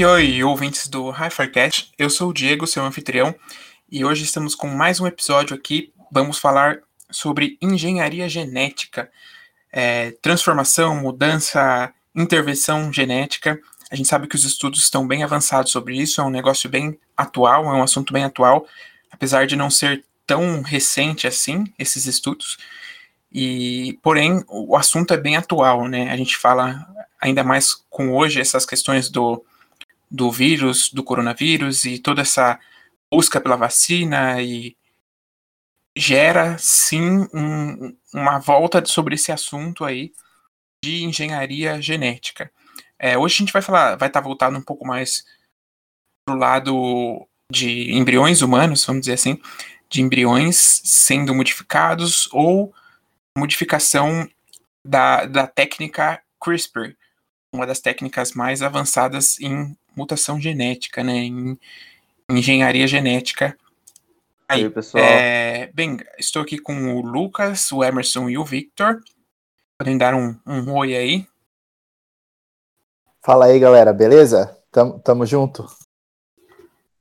Oi, oi, ouvintes do HiFiCast. Eu sou o Diego, seu anfitrião, e hoje estamos com mais um episódio aqui. Vamos falar sobre engenharia genética, é, transformação, mudança, intervenção genética. A gente sabe que os estudos estão bem avançados sobre isso, é um negócio bem atual, é um assunto bem atual, apesar de não ser tão recente assim, esses estudos. E, porém, o assunto é bem atual, né? A gente fala ainda mais com hoje essas questões do, do vírus, do coronavírus e toda essa busca pela vacina e gera sim um, uma volta sobre esse assunto aí de engenharia genética. É, hoje a gente vai falar, vai estar tá voltado um pouco mais pro lado de embriões humanos, vamos dizer assim, de embriões sendo modificados ou modificação da, da técnica CRISPR, uma das técnicas mais avançadas em mutação genética, né, em engenharia genética. Aí, Aí pessoal. É, bem, estou aqui com o Lucas, o Emerson e o Victor. Podem dar um, um oi aí. Fala aí, galera, beleza? Tamo, tamo junto?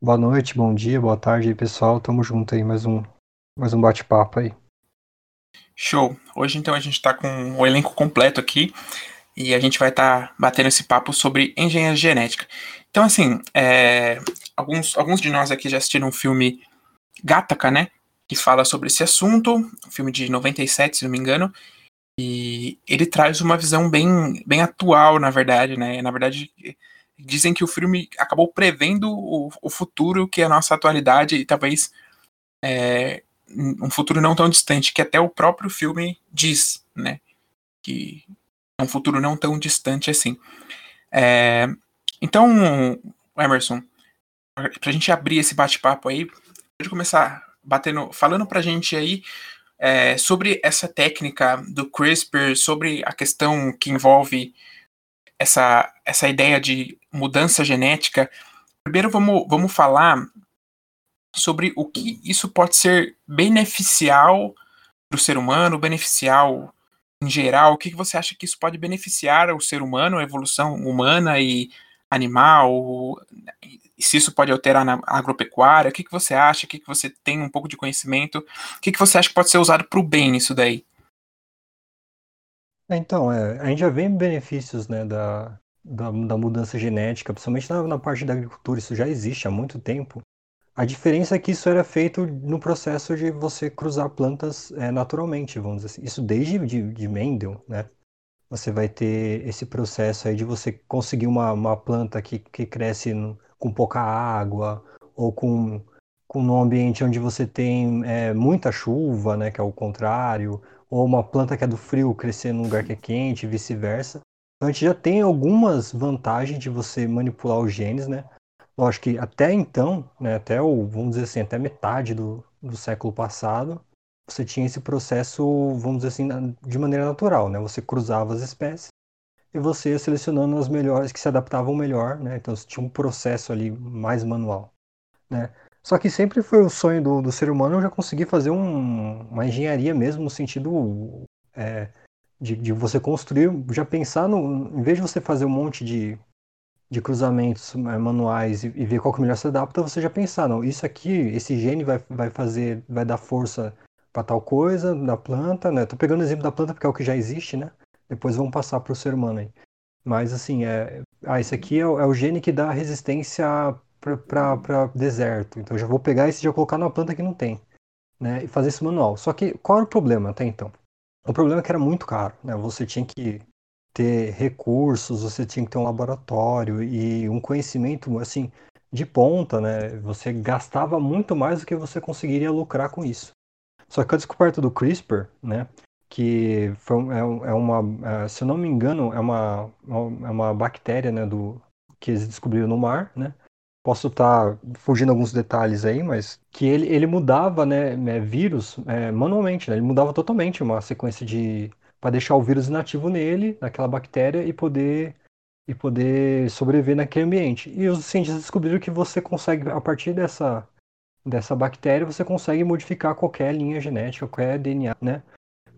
Boa noite, bom dia, boa tarde, pessoal. Tamo junto aí, mais um, mais um bate-papo aí. Show. Hoje, então, a gente está com o elenco completo aqui e a gente vai estar tá batendo esse papo sobre engenharia genética. Então, assim, é, alguns, alguns de nós aqui já assistiram um filme Gataca, né? Que fala sobre esse assunto, um filme de 97, se não me engano, e ele traz uma visão bem, bem atual, na verdade, né? Na verdade, dizem que o filme acabou prevendo o, o futuro que é a nossa atualidade e talvez é, um futuro não tão distante, que até o próprio filme diz, né? Que é um futuro não tão distante assim. É, então, Emerson, para a gente abrir esse bate-papo aí, pode começar batendo, falando para a gente aí é, sobre essa técnica do CRISPR, sobre a questão que envolve essa, essa ideia de mudança genética. Primeiro, vamos, vamos falar sobre o que isso pode ser beneficial para o ser humano, beneficial em geral. O que você acha que isso pode beneficiar o ser humano, a evolução humana e animal? Se isso pode alterar na agropecuária? O que, que você acha? O que, que você tem um pouco de conhecimento? O que, que você acha que pode ser usado para o bem isso daí? Então, é, a gente já vê benefícios né, da, da, da mudança genética, principalmente na, na parte da agricultura, isso já existe há muito tempo. A diferença é que isso era feito no processo de você cruzar plantas é, naturalmente, vamos dizer assim. Isso desde de, de Mendel, né? Você vai ter esse processo aí de você conseguir uma, uma planta que, que cresce no, com pouca água ou com, com um ambiente onde você tem é, muita chuva, né? Que é o contrário. Ou uma planta que é do frio crescer num lugar que é quente e vice-versa. Então a gente já tem algumas vantagens de você manipular os genes, né? Lógico que até então, né, até o, vamos dizer assim, até metade do, do século passado, você tinha esse processo, vamos dizer assim, de maneira natural, né? Você cruzava as espécies e você ia selecionando as melhores que se adaptavam melhor, né? Então você tinha um processo ali mais manual, né? Só que sempre foi o sonho do, do ser humano já conseguir fazer um, uma engenharia mesmo no sentido é, de, de, você construir, já pensar no, em vez de você fazer um monte de de cruzamentos é, manuais e, e, ver qual que melhor se adapta, você já pensar, não, isso aqui, esse gene vai, vai fazer, vai dar força para tal coisa na planta, né? Tô pegando o exemplo da planta porque é o que já existe, né? Depois vamos passar para o ser humano aí. Mas assim, é, ah, esse aqui é, é o gene que dá resistência para deserto. Então eu já vou pegar esse e já colocar na planta que não tem, né? E fazer isso manual. Só que qual era o problema até então? O problema é que era muito caro, né? Você tinha que ter recursos, você tinha que ter um laboratório e um conhecimento assim de ponta, né? Você gastava muito mais do que você conseguiria lucrar com isso. Só que a descoberta do CRISPR, né? Que foi, é, é uma, é, se eu não me engano, é uma, é uma bactéria, né? Do, que eles descobriram no mar, né? Posso estar tá fugindo alguns detalhes aí, mas que ele, ele mudava, né? É, vírus é, manualmente, né? Ele mudava totalmente uma sequência de, para deixar o vírus inativo nele, naquela bactéria, e poder e poder sobreviver naquele ambiente. E os cientistas descobriram que você consegue, a partir dessa, dessa bactéria, você consegue modificar qualquer linha genética, qualquer DNA, né?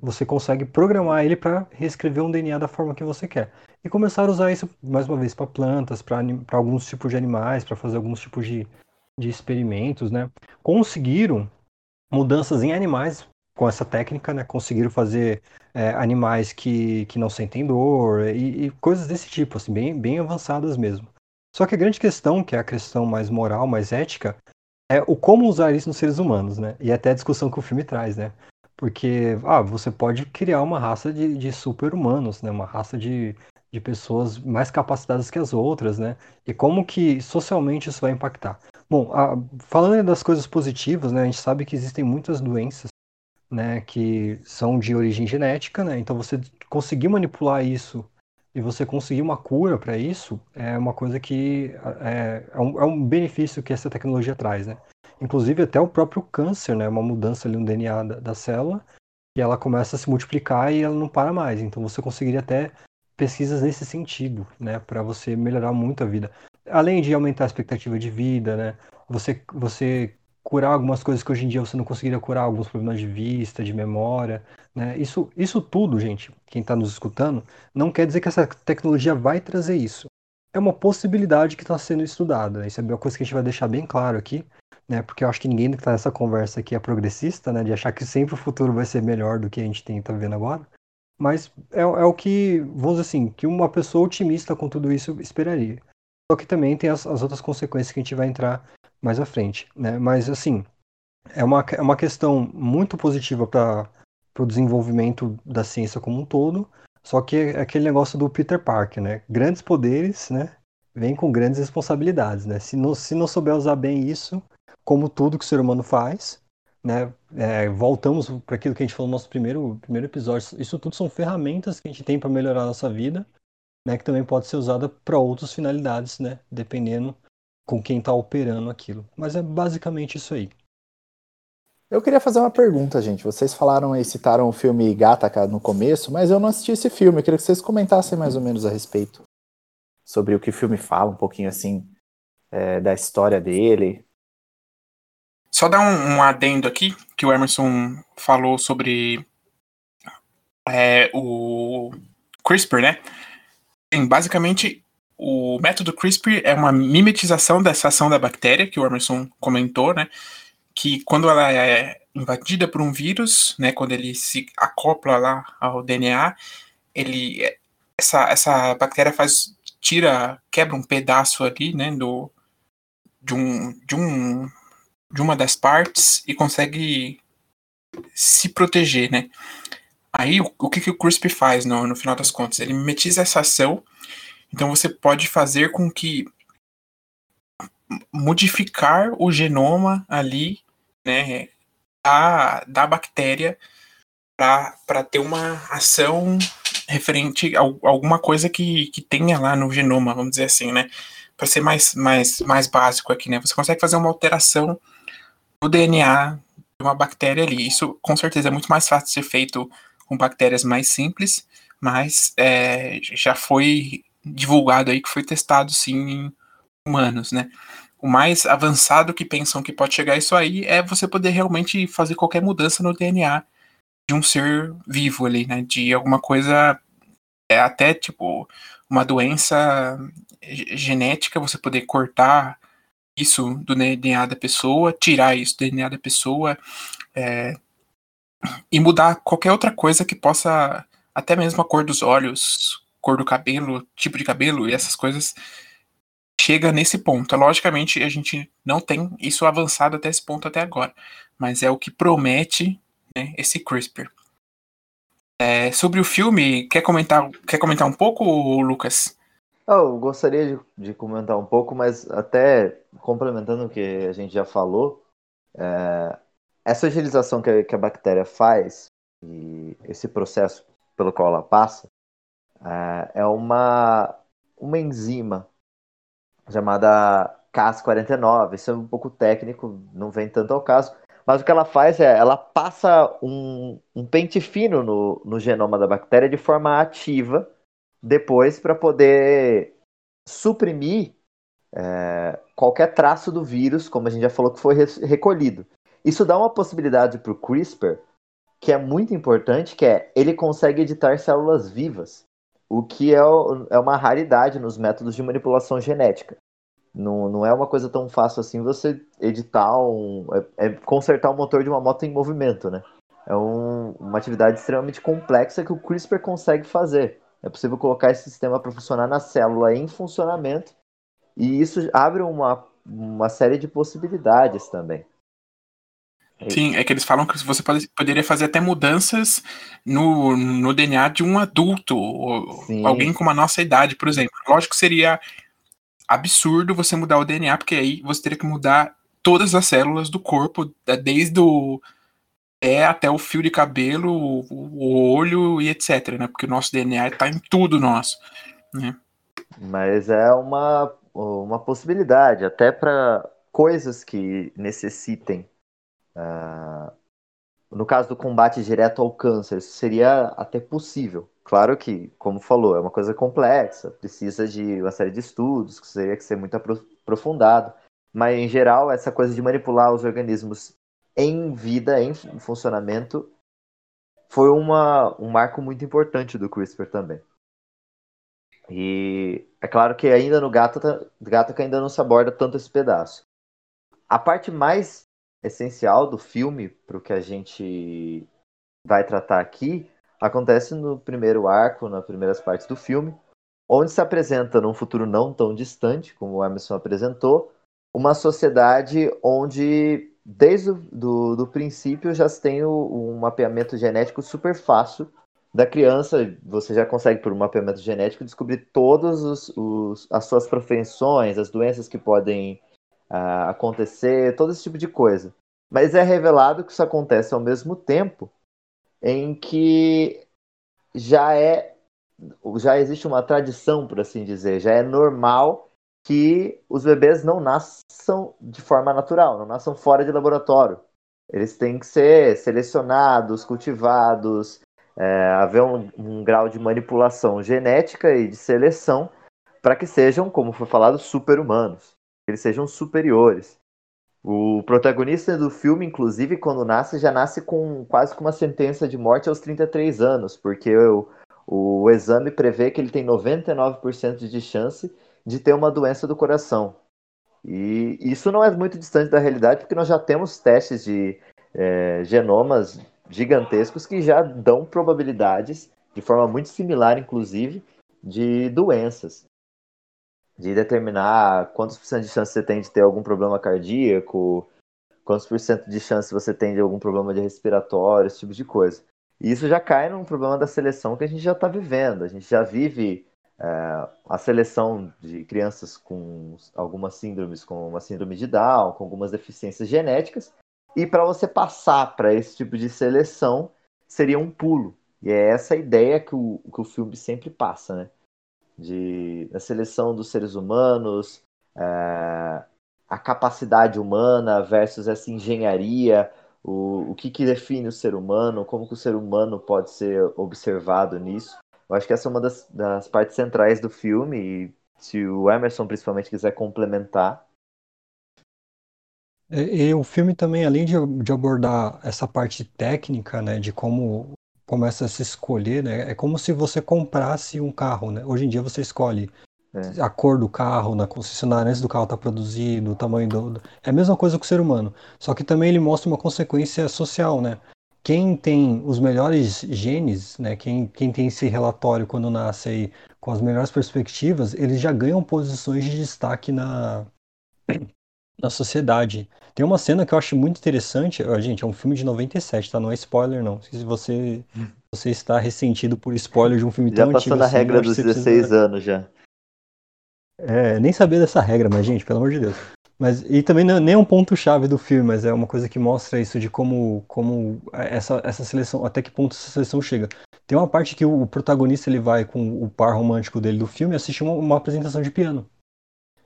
você consegue programar ele para reescrever um DNA da forma que você quer. E começar a usar isso, mais uma vez, para plantas, para alguns tipos de animais, para fazer alguns tipos de, de experimentos, né? Conseguiram mudanças em animais com essa técnica, né? Conseguiram fazer é, animais que, que não sentem dor e, e, coisas desse tipo, assim, bem, bem avançadas mesmo. Só que a grande questão, que é a questão mais moral, mais ética, é o como usar isso nos seres humanos, né? E até a discussão que o filme traz, né? Porque, ah, você pode criar uma raça de, de super-humanos, né? Uma raça de, de pessoas mais capacitadas que as outras, né? E como que socialmente isso vai impactar? Bom, a, falando das coisas positivas, né? A gente sabe que existem muitas doenças, né? Que são de origem genética, né? Então você conseguir manipular isso e você conseguir uma cura para isso é uma coisa que é, é, um, é um benefício que essa tecnologia traz, né? Inclusive até o próprio câncer, né? Uma mudança ali no DNA da, da célula e ela começa a se multiplicar e ela não para mais. Então você conseguiria até pesquisas nesse sentido, né? Para você melhorar muito a vida. Além de aumentar a expectativa de vida, né? Você, você curar algumas coisas que hoje em dia você não conseguiria curar, alguns problemas de vista, de memória, né? Isso, isso tudo, gente, quem está nos escutando, não quer dizer que essa tecnologia vai trazer isso. É uma possibilidade que está sendo estudada. Isso é uma coisa que a gente vai deixar bem claro aqui, né? Porque eu acho que ninguém que está nessa conversa aqui é progressista, né? De achar que sempre o futuro vai ser melhor do que a gente está vendo agora. Mas é, é o que, vamos dizer assim, que uma pessoa otimista com tudo isso esperaria. Só que também tem as, as outras consequências que a gente vai entrar mais à frente, né? Mas assim, é uma, é uma questão muito positiva para o desenvolvimento da ciência como um todo. Só que é aquele negócio do Peter Parker, né? Grandes poderes, né? Vêm com grandes responsabilidades, né? Se não, se não souber usar bem isso, como tudo que o ser humano faz, né? É, voltamos para aquilo que a gente falou no nosso primeiro, primeiro episódio. Isso tudo são ferramentas que a gente tem para melhorar a nossa vida, né? Que também pode ser usada para outras finalidades, né? Dependendo com quem está operando aquilo. Mas é basicamente isso aí. Eu queria fazer uma pergunta, gente. Vocês falaram aí, citaram o filme Gataca no começo, mas eu não assisti esse filme. Eu queria que vocês comentassem mais ou menos a respeito sobre o que o filme fala, um pouquinho assim, é, da história dele, só dar um, um, adendo aqui, que o Emerson falou sobre é, o CRISPR, né? Bem, basicamente, o método CRISPR é uma mimetização dessa ação da bactéria, que o Emerson comentou, né? Que quando ela é invadida por um vírus, né? Quando ele se acopla lá ao DNA, ele essa, essa bactéria faz tira quebra um pedaço ali, né? Do de um de um de uma das partes e consegue se proteger, né? Aí, o, o que, que o CRISP faz no, no final das contas? Ele mimetiza essa ação, então você pode fazer com que modificar o genoma ali, né, da, da bactéria para ter uma ação referente a, alguma coisa que, que tenha lá no genoma, vamos dizer assim, né? Para ser mais, mais, mais básico aqui, né? Você consegue fazer uma alteração o DNA de uma bactéria ali. Isso com certeza é muito mais fácil de ser feito com bactérias mais simples, mas é, já foi divulgado aí que foi testado sim em humanos, né? O mais avançado que pensam que pode chegar isso aí é você poder realmente fazer qualquer mudança no DNA de um ser vivo ali, né? De alguma coisa, é até tipo uma doença genética, você poder cortar isso do DNA da pessoa, tirar isso do DNA da pessoa é, e mudar qualquer outra coisa que possa, até mesmo a cor dos olhos, cor do cabelo, tipo de cabelo e essas coisas, chega nesse ponto. Logicamente, a gente não tem isso avançado até esse ponto até agora, mas é o que promete né, esse CRISPR. É, sobre o filme, quer comentar, quer comentar um pouco, Lucas? Eu gostaria de, de, comentar um pouco, mas até complementando o que a gente já falou, é, essa agilização que que a, bactéria faz e esse processo pelo qual ela passa é, é uma, uma enzima chamada Cas49. Isso é um pouco técnico, não vem tanto ao caso, mas o que ela faz é ela passa um, um pente fino no, no genoma da bactéria de forma ativa depois para poder suprimir é, qualquer traço do vírus, como a gente já falou que foi recolhido. Isso dá uma possibilidade para o CRISPR que é muito importante, que é ele consegue editar células vivas, o que é, é uma raridade nos métodos de manipulação genética. Não, não é uma coisa tão fácil assim você editar um. É, é consertar o motor de uma moto em movimento, né? É um, uma atividade extremamente complexa que o CRISPR consegue fazer. É possível colocar esse sistema para funcionar na célula em funcionamento, e isso abre uma, uma série de possibilidades também. Sim, é que eles falam que você pode, poderia fazer até mudanças no, no DNA de um adulto, alguém com a nossa idade, por exemplo. Lógico que seria absurdo você mudar o DNA, porque aí você teria que mudar todas as células do corpo, desde o é até o fio de cabelo, o olho e etc, né? Porque o nosso DNA está em tudo nosso, né? Mas é uma, uma possibilidade, até para coisas que necessitem. Uh, no caso do combate direto ao câncer, isso seria até possível. Claro que, como falou, é uma coisa complexa, precisa de uma série de estudos, que teria que ser muito aprofundado. Mas, em geral, essa coisa de manipular os organismos em vida, em funcionamento, foi uma, um marco muito importante do CRISPR também. E é claro que ainda no Gata, Gataca ainda não se aborda tanto esse pedaço. A parte mais essencial do filme, para o que a gente vai tratar aqui, acontece no primeiro arco, nas primeiras partes do filme, onde se apresenta num futuro não tão distante, como o Emerson apresentou, uma sociedade onde, desde o do, do princípio, já se tem o, um mapeamento genético super fácil da criança. Você já consegue, por um mapeamento genético, descobrir todas as suas profissões, as doenças que podem uh, acontecer, todo esse tipo de coisa. Mas é revelado que isso acontece ao mesmo tempo em que já é já existe uma tradição, por assim dizer, já é normal que os bebês não nasçam de forma natural, não nasçam fora de laboratório. Eles têm que ser selecionados, cultivados, é, haver um, um, grau de manipulação genética e de seleção para que sejam, como foi falado, super-humanos, eles sejam superiores. O protagonista do filme, inclusive, quando nasce, já nasce com quase com uma sentença de morte aos 33 anos, porque o, o exame prevê que ele tem 99% de chance de ter uma doença do coração. E isso não é muito distante da realidade, porque nós já temos testes de é, genomas gigantescos que já dão probabilidades, de forma muito similar, inclusive, de doenças de determinar quantos por cento de chance você tem de ter algum problema cardíaco, quantos por cento de chance você tem de algum problema de respiratório, esse tipo de coisa. E isso já cai num problema da seleção que a gente já está vivendo. A gente já vive é, a seleção de crianças com algumas síndromes, com uma síndrome de Down, com algumas deficiências genéticas. E para você passar para esse tipo de seleção, seria um pulo. E é essa ideia que o, que o filme sempre passa, né? De, da seleção dos seres humanos, é, a capacidade humana versus essa engenharia, o, o que, que define o ser humano, como que o ser humano pode ser observado nisso. Eu acho que essa é uma das, das partes centrais do filme e se o Emerson principalmente quiser complementar. E, e, o filme também, além de, de abordar essa parte técnica, né, de como começa a se escolher, né? É como se você comprasse um carro, né? Hoje em dia você escolhe é. a cor do carro na concessionária antes do carro estar tá produzido, o tamanho do. É a mesma coisa com o ser humano. Só que também ele mostra uma consequência social, né? Quem tem os melhores genes, né? Quem, quem tem esse relatório quando nasce aí com as melhores perspectivas, eles já ganham posições de destaque na, na sociedade. Tem uma cena que eu acho muito interessante. Gente, é um filme de 97, tá? Não é spoiler, não. Se você, você está ressentido por spoiler de um filme já tão antigo. Já passou na regra dos 16 precisa... anos já. É, nem saber dessa regra, mas, gente, pelo amor de Deus. Mas, e também não, nem é um ponto-chave do filme, mas é uma coisa que mostra isso de como, como essa, essa seleção, até que ponto essa seleção chega. Tem uma parte que o, o protagonista ele vai com o par romântico dele do filme assistir uma, uma apresentação de piano.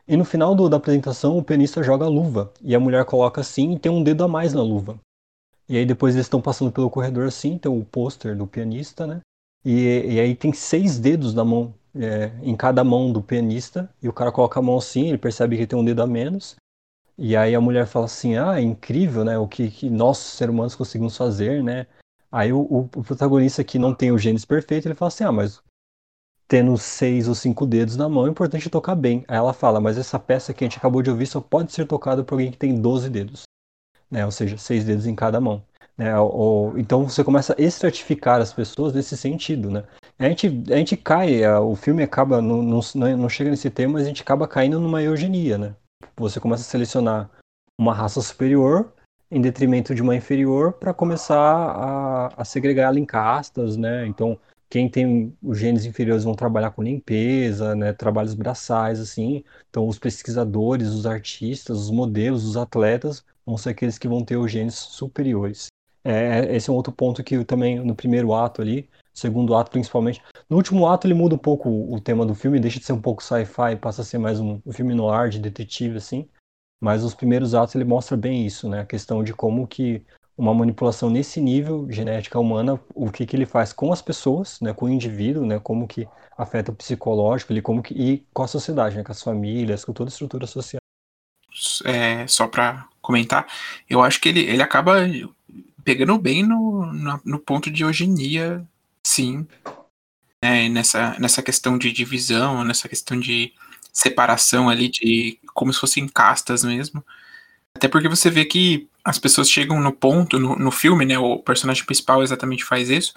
E no final do, da apresentação, o pianista joga a luva. E a mulher coloca assim e tem um dedo a mais na luva. E aí depois eles estão passando pelo corredor assim, tem o pôster do pianista, né? E, e, aí tem seis dedos na mão, é, em cada mão do pianista. E o cara coloca a mão assim, ele percebe que tem um dedo a menos. E aí a mulher fala assim, ah, é incrível, né? O que, que nós, seres humanos, conseguimos fazer, né? Aí o, o, protagonista que não tem o genes perfeito, ele fala assim, ah, mas tendo seis ou cinco dedos na mão, é importante tocar bem. Aí ela fala, mas essa peça que a gente acabou de ouvir só pode ser tocada por alguém que tem 12 dedos, né? Ou seja, seis dedos em cada mão. Né? Ou, então você começa a estratificar as pessoas nesse sentido, né? A gente, a gente cai, o filme acaba, não, não, não chega nesse tema, mas a gente acaba caindo numa eugenia, né? Você começa a selecionar uma raça superior em detrimento de uma inferior para começar a, a segregar ela em castas, né? Então, quem tem os genes inferiores vão trabalhar com limpeza, né? Trabalhos braçais, assim. Então, os pesquisadores, os artistas, os modelos, os atletas vão ser aqueles que vão ter os genes superiores. É, esse é um outro ponto que também no primeiro ato ali, segundo ato principalmente. No último ato ele muda um pouco o tema do filme, deixa de ser um pouco sci-fi, passa a ser mais um, um filme no ar de detetive assim. Mas os primeiros atos ele mostra bem isso, né? A questão de como que uma manipulação nesse nível genética humana, o que que ele faz com as pessoas, né, com o indivíduo, né, como que afeta o psicológico, ele como que e com a sociedade, né, com as famílias, com toda a estrutura social. É, só para comentar, eu acho que ele, ele acaba pegando bem no, no, no ponto de eugenia sim, né, nessa, nessa questão de divisão, nessa questão de separação ali, de como se fossem castas mesmo. Até porque você vê que as pessoas chegam no ponto, no, no filme, né, o personagem principal exatamente faz isso,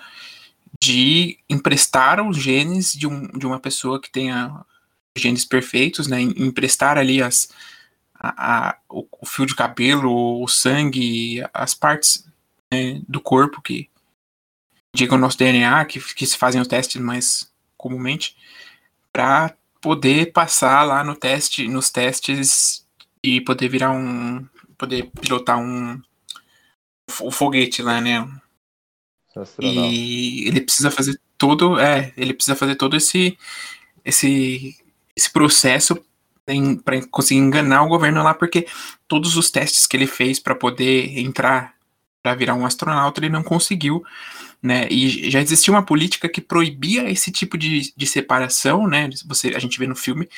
de emprestar os genes de, um, de uma pessoa que tenha genes perfeitos, né, emprestar ali as, a, a, o, o, fio de cabelo, o sangue, as partes né, do corpo que digam o nosso DNA, que, que se fazem os testes mais comumente, para poder passar lá no teste, nos testes e poder virar um, poder pilotar um o foguete lá, né? E ele precisa fazer todo, é, ele precisa fazer todo esse esse esse processo para conseguir enganar o governo lá, porque todos os testes que ele fez para poder entrar para virar um astronauta ele não conseguiu né? E já existia uma política que proibia esse tipo de, de separação, né? Você, a gente vê no filme.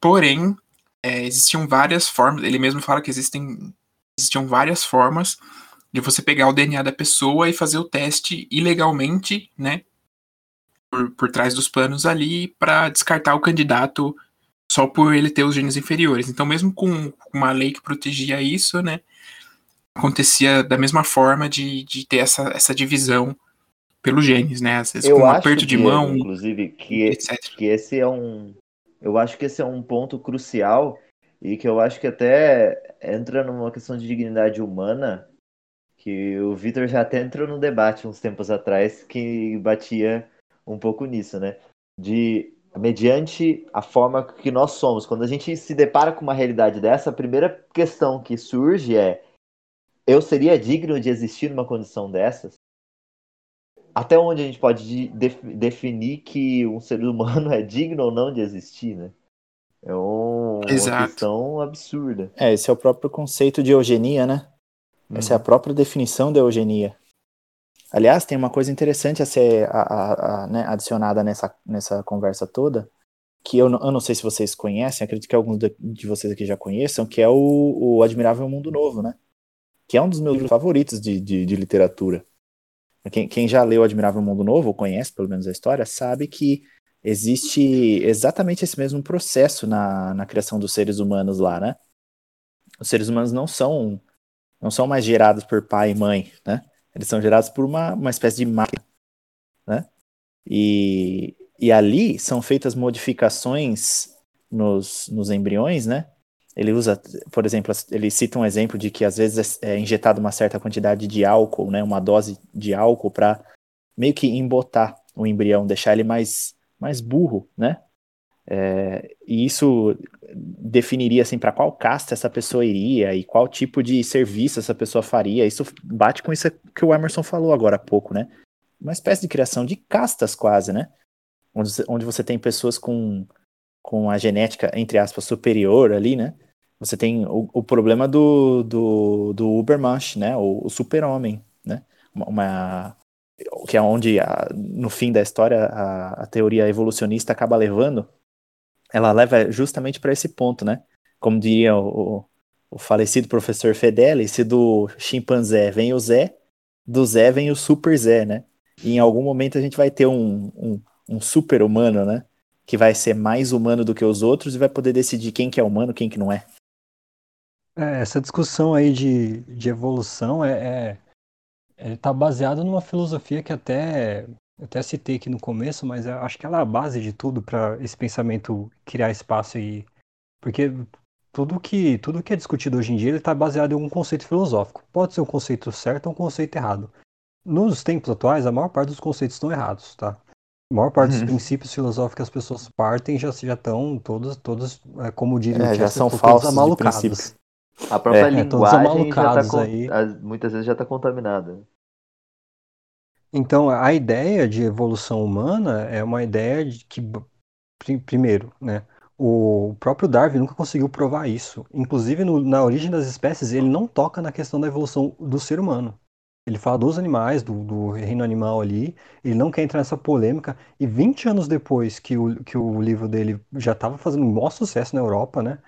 Porém, é, existiam várias formas. Ele mesmo fala que existem existiam várias formas de você pegar o DNA da pessoa e fazer o teste ilegalmente, né? Por, por trás dos panos ali para descartar o candidato só por ele ter os genes inferiores. Então, mesmo com uma lei que protegia isso, né? Acontecia da mesma forma de, de ter essa, essa divisão pelo genes, né? Às vezes eu com um aperto de mão. Inclusive, que, que esse é um. Eu acho que esse é um ponto crucial e que eu acho que até entra numa questão de dignidade humana que o Vitor já até entrou no debate uns tempos atrás que batia um pouco nisso, né? De mediante a forma que nós somos, quando a gente se depara com uma realidade dessa, a primeira questão que surge é: eu seria digno de existir numa condição dessas? até onde a gente pode def definir que um ser humano é digno ou não de existir, né? É um, uma questão absurda. É, esse é o próprio conceito de eugenia, né? Essa é a uhum. própria definição da eugenia. Aliás, tem uma coisa interessante a ser a, a, a, né, adicionada nessa, nessa conversa toda, que eu não, eu não sei se vocês conhecem, acredito que alguns de, de vocês aqui já conheçam, que é o, o Admirável Mundo Novo, né? Que é um dos meus favoritos de, de, de literatura. Quem, quem já leu Admirável Mundo Novo, ou conhece pelo menos a história, sabe que existe exatamente esse mesmo processo na, na criação dos seres humanos lá, né? Os seres humanos não são não são mais gerados por pai e mãe, né? Eles são gerados por uma, uma espécie de máquina, né? E, e ali são feitas modificações nos, nos embriões, né? Ele usa, por exemplo, ele cita um exemplo de que às vezes é injetado uma certa quantidade de álcool, né, uma dose de álcool para meio que embotar o embrião, deixar ele mais, mais burro, né? É, e isso definiria assim para qual casta essa pessoa iria e qual tipo de serviço essa pessoa faria. Isso bate com isso que o Emerson falou agora há pouco, né? Uma espécie de criação de castas quase, né? Onde, onde você tem pessoas com, com a genética, entre aspas, superior ali, né? Você tem o, o problema do, do, do Ubermensch, né? O, o super-homem, né? Uma, uma, que é onde, a, no fim da história, a, a, teoria evolucionista acaba levando. Ela leva justamente para esse ponto, né? Como diria o, o falecido professor Fedele, se do chimpanzé vem o Zé, do Zé vem o Super Zé, né? E em algum momento a gente vai ter um, um, um super humano, né? Que vai ser mais humano do que os outros e vai poder decidir quem que é humano, quem que não é. É, essa discussão aí de, de evolução é, é, tá baseado numa filosofia que até eu até citei aqui no começo, mas acho que ela é a base de tudo para esse pensamento criar espaço e porque tudo que tudo que é discutido hoje em dia ele está baseado em um conceito filosófico. Pode ser um conceito certo ou um conceito errado. Nos tempos atuais, a maior parte dos conceitos estão errados, tá? A maior parte dos uhum. princípios filosóficos que as pessoas partem já já estão todos todos é, como diria é, já são falsos amalucados. A própria é, linguagem já tá aí. muitas vezes já está contaminada. Então, a ideia de evolução humana é uma ideia de que, primeiro, né, o próprio Darwin nunca conseguiu provar isso. Inclusive, no, na origem das espécies, ele não toca na questão da evolução do ser humano. Ele fala dos animais, do, do reino animal ali, ele não quer entrar nessa polêmica. E 20 anos depois que o, que o livro dele já estava fazendo um maior sucesso na Europa, né,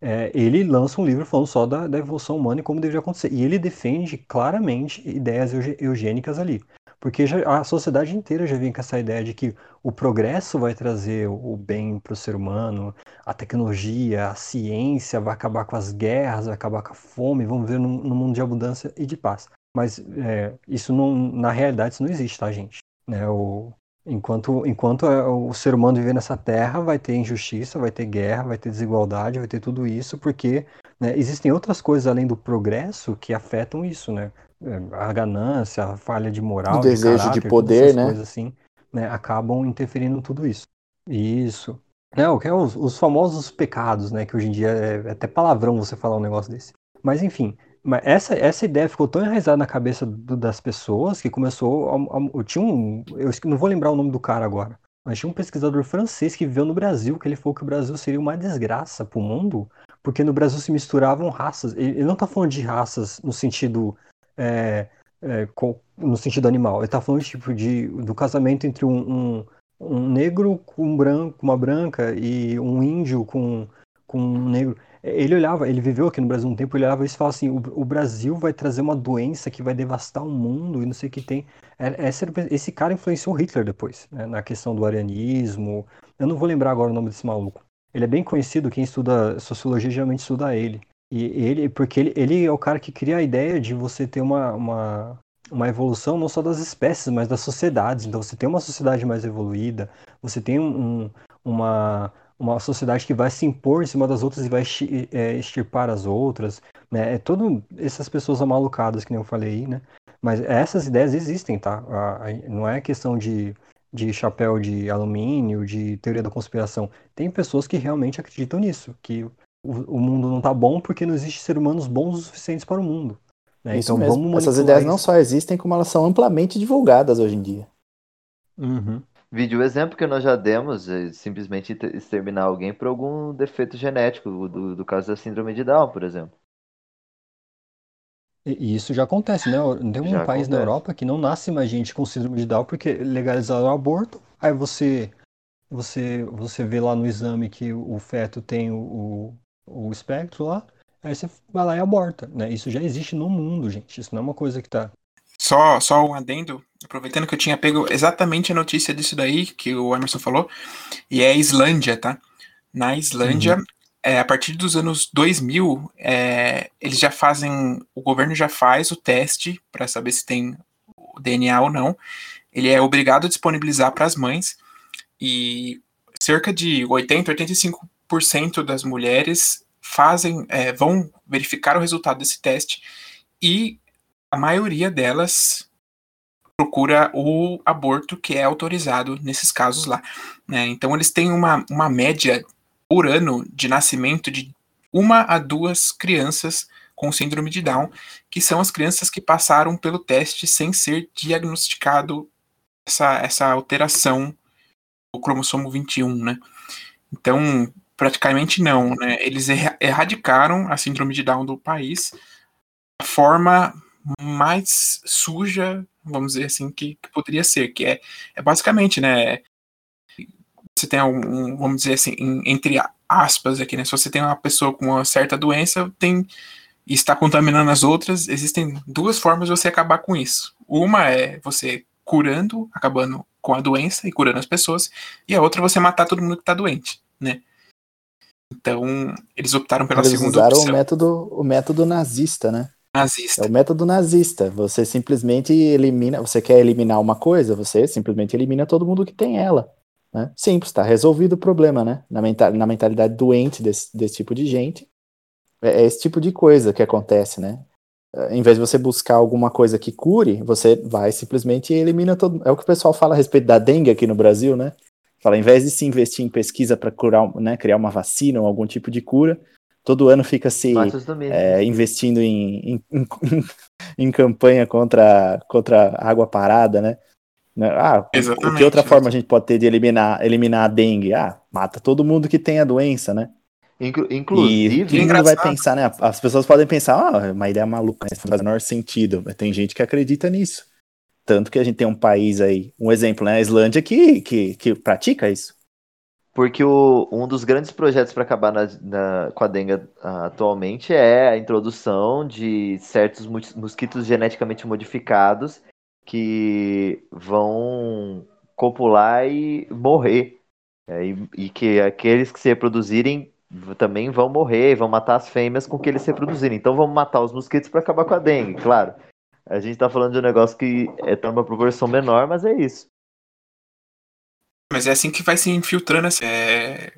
é, ele lança um livro falando só da, da, evolução humana e como deveria acontecer. E ele defende claramente ideias eugênicas ali. Porque já, a sociedade inteira já vem com essa ideia de que o progresso vai trazer o bem para o ser humano, a tecnologia, a ciência vai acabar com as guerras, vai acabar com a fome, vamos viver num, num mundo de abundância e de paz. Mas é, isso não, na realidade isso não existe, tá, gente? É, o, enquanto enquanto é, o ser humano viver nessa terra, vai ter injustiça, vai ter guerra, vai ter desigualdade, vai ter tudo isso, porque né, existem outras coisas além do progresso que afetam isso, né? a ganância, a falha de moral, o desejo de, caráter, de poder, né? Coisas assim, né? Acabam interferindo em tudo isso. Isso. É, o que é os, os, famosos pecados, né? Que hoje em dia é, é até palavrão você falar um negócio desse. Mas enfim, mas essa, essa ideia ficou tão enraizada na cabeça do, das pessoas que começou. A, a, eu tinha um. Eu não vou lembrar o nome do cara agora. Mas tinha um pesquisador francês que viveu no Brasil, que ele falou que o Brasil seria uma desgraça para o mundo, porque no Brasil se misturavam raças. Ele, ele não está falando de raças no sentido é, é, com, no sentido animal. Ele está falando tipo de do casamento entre um, um, um, negro com um branco, uma branca e um índio com, com um negro. Ele olhava, ele viveu aqui no Brasil um tempo, ele olhava isso e falava assim: o, o Brasil vai trazer uma doença que vai devastar o mundo e não sei o que tem. É, esse, esse cara influenciou Hitler depois, né, na questão do arianismo. Eu não vou lembrar agora o nome desse maluco. Ele é bem conhecido, quem estuda sociologia geralmente estuda ele. E ele, porque ele, ele é o cara que cria a ideia de você ter uma, uma, uma evolução não só das espécies, mas das sociedades. Então você tem uma sociedade mais evoluída, você tem um, uma, uma sociedade que vai se impor em cima das outras e vai é, extirpar as outras. Né? É todo essas pessoas amalucadas que nem eu falei aí, né? Mas essas ideias existem, tá? Não é questão de, de chapéu de alumínio, de teoria da conspiração. Tem pessoas que realmente acreditam nisso, que o, o mundo não está bom porque não existe ser humanos bons o suficientes para o mundo. Né? Então mesmo. vamos Essas ideias isso. não só existem, como elas são amplamente divulgadas hoje em dia. Uhum. Vídeo exemplo que nós já demos é simplesmente exterminar alguém por algum defeito genético, do, do caso da síndrome de Down, por exemplo. E isso já acontece, né? Tem um já país acontece. na Europa que não nasce mais gente com síndrome de Down porque legalizaram o aborto, aí você você você vê lá no exame que o feto tem o, o espectro lá, aí você vai lá e aborta, né? Isso já existe no mundo, gente. Isso não é uma coisa que tá. Só, só um adendo, aproveitando que eu tinha pego exatamente a notícia disso daí que o Emerson falou, e é a Islândia, tá? Na Islândia, uhum. é, a partir dos anos 2000, é, eles já fazem, o governo já faz o teste para saber se tem o DNA ou não. Ele é obrigado a disponibilizar para as mães e cerca de 80, 85 cento das mulheres fazem, é, vão verificar o resultado desse teste e a maioria delas procura o aborto que é autorizado nesses casos lá. Né? Então eles têm uma, uma média por ano de nascimento de uma a duas crianças com síndrome de Down, que são as crianças que passaram pelo teste sem ser diagnosticado essa, essa alteração do cromossomo 21, né? Então, praticamente não, né? Eles erradicaram a síndrome de Down do país da forma mais suja, vamos dizer assim, que, que poderia ser, que é, é basicamente, né? Você tem um, vamos dizer assim, em, entre aspas aqui, né? Se você tem uma pessoa com uma certa doença, tem e está contaminando as outras, existem duas formas de você acabar com isso. Uma é você curando, acabando com a doença e curando as pessoas, e a outra é você matar todo mundo que está doente, né? Então, eles optaram pela Eles segunda usaram opção. o método, o método nazista, né? Nazista. É o método nazista. Você simplesmente elimina. Você quer eliminar uma coisa, você simplesmente elimina todo mundo que tem ela. Né? Simples, tá resolvido o problema, né? Na, na mentalidade doente desse, desse tipo de gente. É, é esse tipo de coisa que acontece, né? É, Em vez de você buscar alguma coisa que cure, você vai simplesmente elimina todo. É o que o pessoal fala a respeito da dengue aqui no Brasil, né? Fala, em vez de se investir em pesquisa para curar, né, criar uma vacina ou algum tipo de cura, todo ano fica se é, investindo em, em, em, em campanha contra, contra água parada, né? Né, Ah, Exatamente, que outra né? forma a gente pode ter de eliminar, eliminar a dengue? Ah, mata todo mundo que tem a doença, né? Inclu- E inclusive, todo mundo vai pensar, né? As pessoas podem pensar, ah, é uma ideia maluca, né? Não faz o menor sentido. Mas tem gente que acredita nisso. Tanto que a gente tem um país aí, um exemplo, né? A Islândia que, que, que pratica isso. Porque o- um dos grandes projetos para acabar na- na- com a dengue ah, atualmente é a introdução de certos mosquitos geneticamente modificados que vão copular e morrer. É, e, e que aqueles que se reproduzirem também vão morrer, vão matar as fêmeas com que eles se reproduzirem. Então vamos matar os mosquitos para acabar com a dengue, claro. A gente tá falando de um negócio que é tá numa proporção menor, mas é isso. Mas é assim que vai se infiltrando assim, é,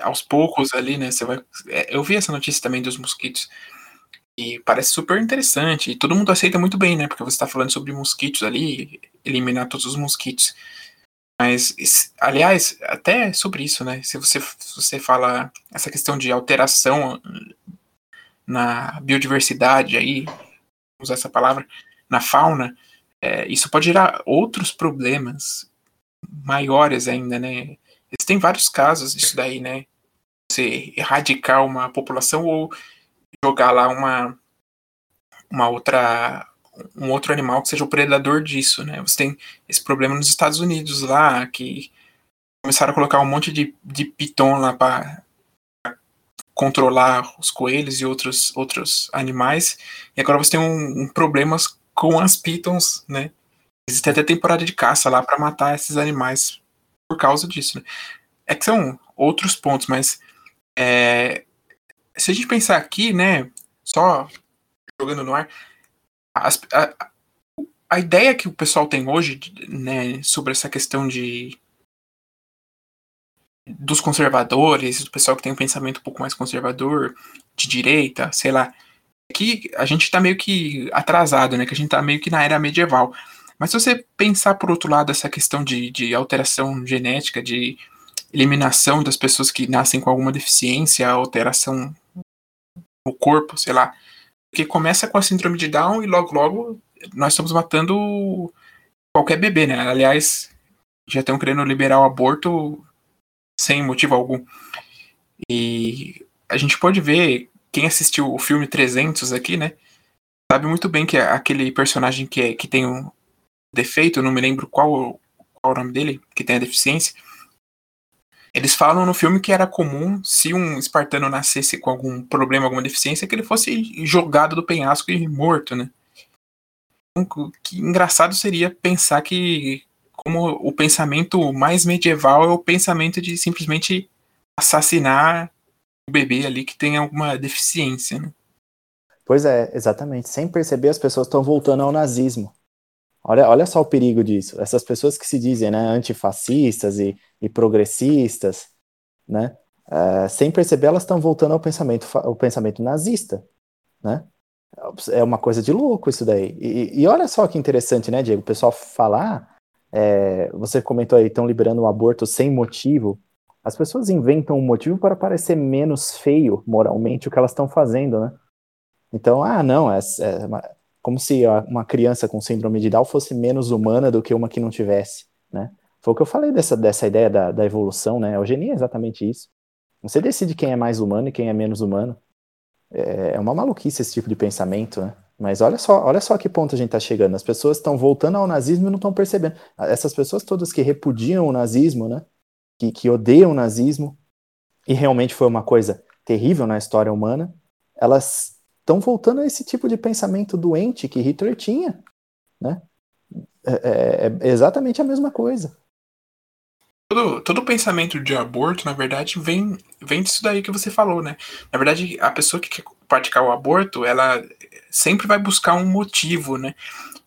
aos poucos ali, né? Você vai. é, eu vi essa notícia também dos mosquitos. E parece super interessante. E todo mundo aceita muito bem, né? Porque você está falando sobre mosquitos ali, eliminar todos os mosquitos. Mas, aliás, até sobre isso, né? Se você, se você fala essa questão de alteração na biodiversidade aí, usar essa palavra, na fauna, é, isso pode gerar outros problemas maiores ainda, né? Existem vários casos disso daí, né? Você erradicar uma população ou jogar lá uma uma outra um outro animal que seja o predador disso, né? Você tem esse problema nos Estados Unidos lá que começaram a colocar um monte de, de piton lá para controlar os coelhos e outros outros animais e agora você tem um, um problemas com as pitons, né? Existe até temporada de caça lá para matar esses animais por causa disso. Né? É que são outros pontos, mas é, se a gente pensar aqui, né, só jogando no ar, as- a, a ideia que o pessoal tem hoje, né, sobre essa questão de dos conservadores, do pessoal que tem um pensamento um pouco mais conservador, de direita, sei lá, é que a gente tá meio que atrasado, né, que a gente tá meio que na era medieval. Mas se você pensar por outro lado essa questão de, de alteração genética, de eliminação das pessoas que nascem com alguma deficiência, alteração no corpo, sei lá, que começa com a síndrome de Down e logo logo nós estamos matando qualquer bebê, né? Aliás, já estão querendo liberar o aborto sem motivo algum. E a gente pode ver, quem assistiu o filme 300 aqui, né? Sabe muito bem que aquele personagem que, é, que tem um defeito, não me lembro qual, qual o nome dele, que tem a deficiência. Eles falam no filme que era comum, se um espartano nascesse com algum problema, alguma deficiência, que ele fosse jogado do penhasco e morto, né? Então, que engraçado seria pensar que como o pensamento mais medieval é o pensamento de simplesmente assassinar o bebê ali que tem alguma deficiência, né? Pois é, exatamente. Sem perceber, as pessoas estão voltando ao nazismo. Olha, olha só o perigo disso. Essas pessoas que se dizem né, antifascistas e, e progressistas, né, uh, sem perceber, elas estão voltando ao pensamento, ao pensamento nazista. Né? É uma coisa de louco isso daí. E, e olha só que interessante, né, Diego? O pessoal falar, é, você comentou aí, estão liberando o aborto sem motivo. As pessoas inventam um motivo para parecer menos feio moralmente o que elas estão fazendo, né? Então, ah, não, é, é como se uma criança com síndrome de Down fosse menos humana do que uma que não tivesse, né? Foi o que eu falei dessa, dessa ideia da, da evolução, né? A eugenia é exatamente isso. Você decide quem é mais humano e quem é menos humano. É, é uma maluquice esse tipo de pensamento, né? Mas olha só, olha só a que ponto a gente está chegando. As pessoas estão voltando ao nazismo e não estão percebendo. Essas pessoas todas que repudiam o nazismo, né? Que, que odeiam o nazismo, e realmente foi uma coisa terrível na história humana, elas estão voltando a esse tipo de pensamento doente que Hitler tinha, né? É, é, é exatamente a mesma coisa. Todo, todo pensamento de aborto, na verdade, vem, vem disso daí que você falou, né? Na verdade, a pessoa que quer praticar o aborto, ela sempre vai buscar um motivo, né?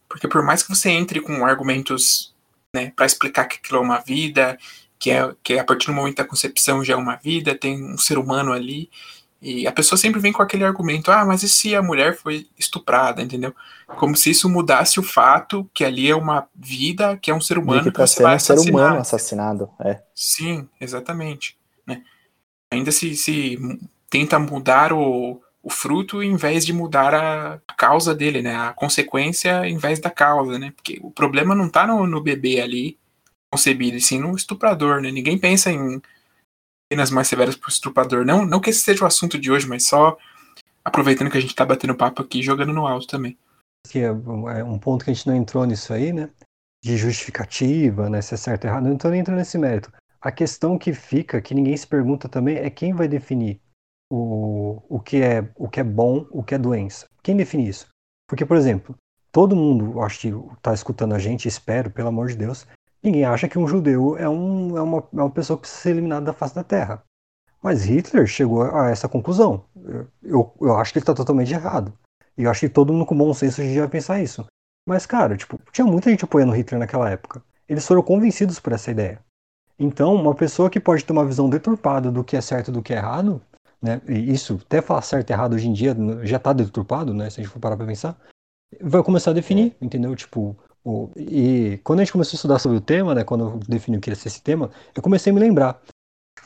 Porque por mais que você entre com argumentos né, para explicar que aquilo é uma vida, que é que a partir do momento da concepção já é uma vida, tem um ser humano ali, e a pessoa sempre vem com aquele argumento: ah, mas e se a mulher foi estuprada, entendeu? Como se isso mudasse o fato que ali é uma vida, que é um ser humano. que, tá sendo um ser humano assassinado, é. Sim, exatamente. Né? Ainda se, se tenta mudar o, o fruto em vez de mudar a causa dele, né? A consequência em vez da causa, né? Porque o problema não tá no, no bebê ali concebido, e sim no estuprador, né? Ninguém pensa em penas mais severas para o estuprador. Não, não que esse seja o assunto de hoje, mas só aproveitando que a gente está batendo papo aqui jogando no alto também. Que é, é um ponto que a gente não entrou nisso aí, né? De justificativa, né? Se é certo ou errado. Não estou nem entrando nesse mérito. A questão que fica, que ninguém se pergunta também, é quem vai definir o, o, que, é, o que é bom, o que é doença. Quem define isso? Porque, por exemplo, todo mundo, acho que está escutando a gente, espero, pelo amor de Deus, Ninguém acha que um judeu é, um, é, uma, é uma pessoa que precisa ser eliminada da face da terra. Mas Hitler chegou a essa conclusão. Eu, eu, acho que ele está totalmente errado. E eu acho que todo mundo com bom senso já vai pensar isso. Mas, cara, tipo, tinha muita gente apoiando Hitler naquela época. Eles foram convencidos por essa ideia. Então, uma pessoa que pode ter uma visão deturpada do que é certo e do que é errado, né? E isso, até falar certo e errado hoje em dia, já está deturpado, né? Se a gente for parar pra pensar, vai começar a definir, entendeu? Tipo, e quando a gente começou a estudar sobre o tema, né, quando eu defini o que ia ser esse tema, eu comecei a me lembrar.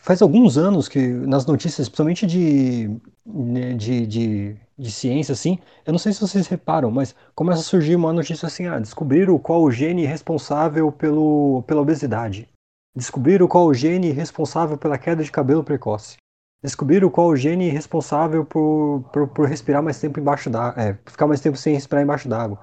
Faz alguns anos que nas notícias, principalmente de, né, de, de, de ciência, assim, eu não sei se vocês reparam, mas começa a surgir uma notícia assim, ah, descobriram qual o gene responsável pelo, pela obesidade. Descobriram qual o gene responsável pela queda de cabelo precoce. Descobriram qual o gene responsável por, por, por respirar mais tempo embaixo d'água, é, ficar mais tempo sem respirar embaixo d'água.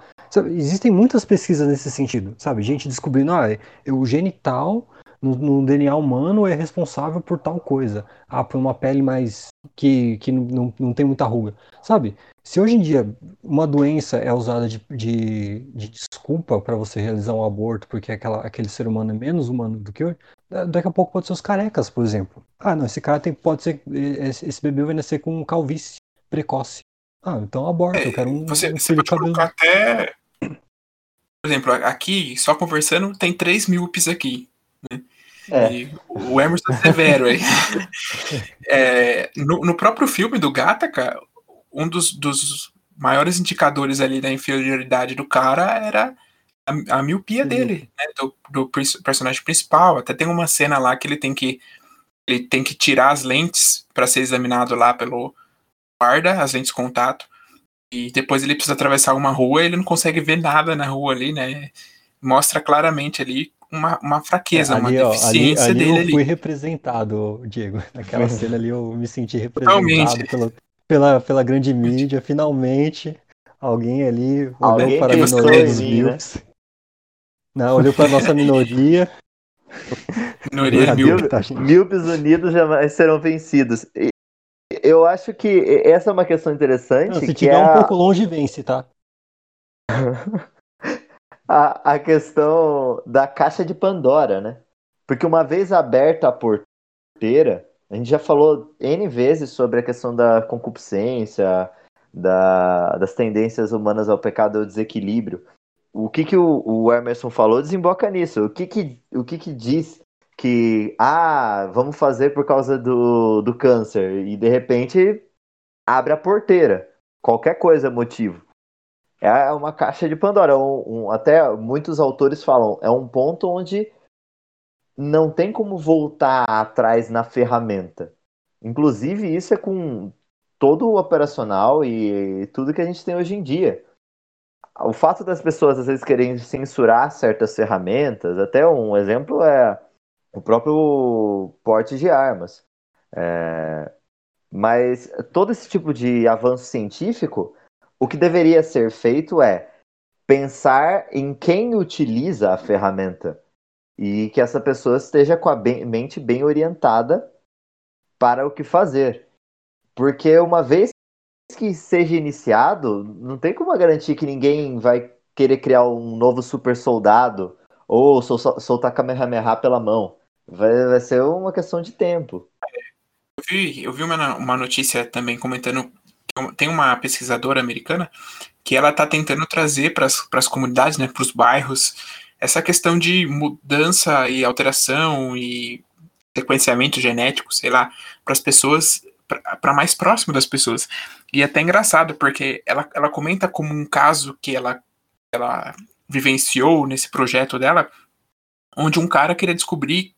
Existem muitas pesquisas nesse sentido, sabe? Gente descobrindo, ah, o gene tal no, no, DNA humano é responsável por tal coisa. Ah, por uma pele mais. que, que não, não tem muita ruga. Sabe? Se hoje em dia uma doença é usada de, de, de desculpa para você realizar um aborto porque aquela, aquele ser humano é menos humano do que eu, daqui a pouco pode ser os carecas, por exemplo. Ah, não, esse cara tem, pode ser. Esse bebê vai nascer com calvície precoce. Ah, então aborta, é, eu quero um. Você, um você pode cabelo. colocar até. Por exemplo, aqui, só conversando, tem três míopes aqui. Né? É. o Emerson Severo aí. é, no, no, próprio filme do Gataca, um dos, dos maiores indicadores ali da inferioridade do cara era a, a miopia uhum. dele, né, do, do, personagem principal. Até tem uma cena lá que ele tem que ele tem que tirar as lentes para ser examinado lá pelo guarda, as lentes de contato. E depois ele precisa atravessar uma rua e ele não consegue ver nada na rua ali, né? Mostra claramente ali uma, uma fraqueza, é, ali, uma deficiência ó, ali, ali dele. Eu fui ali. representado, Diego. Naquela cena ali eu me senti representado pela, pela, pela grande mídia. Finalmente, alguém ali olhou para a minoria dos Bills. Né? Não, olhou para a nossa minoria. minoria Milpes unidos jamais serão vencidos. Eu acho que essa é uma questão interessante. Não, se tiver é um pouco longe, vence, tá? a, a questão da caixa de Pandora, né? Porque uma vez aberta a porteira, a gente já falou N vezes sobre a questão da concupiscência, da, das tendências humanas ao pecado e ao desequilíbrio. O que, que o, o Emerson falou desemboca nisso. O que, que, o que, que diz que, ah, vamos fazer por causa do, do câncer, e de repente abre a porteira. Qualquer coisa é motivo. É uma caixa de Pandora. Um, um, até muitos autores falam, é um ponto onde não tem como voltar atrás na ferramenta. Inclusive, isso é com todo o operacional e tudo que a gente tem hoje em dia. O fato das pessoas às vezes querem censurar certas ferramentas, até um exemplo é o próprio porte de armas. É... Mas todo esse tipo de avanço científico, o que deveria ser feito é pensar em quem utiliza a ferramenta e que essa pessoa esteja com a bem, mente bem orientada para o que fazer. Porque uma vez que seja iniciado, não tem como garantir que ninguém vai querer criar um novo super soldado ou sol soltar Kamehameha pela mão. Vai, vai ser uma questão de tempo. Eu vi, eu vi uma, uma notícia também comentando tem uma pesquisadora americana que ela está tentando trazer para as comunidades, né, para os bairros, essa questão de mudança e alteração e sequenciamento genético, sei lá, para as pessoas, para mais próximo das pessoas. E é até engraçado, porque ela, ela comenta como um caso que ela, ela vivenciou nesse projeto dela, onde um cara queria descobrir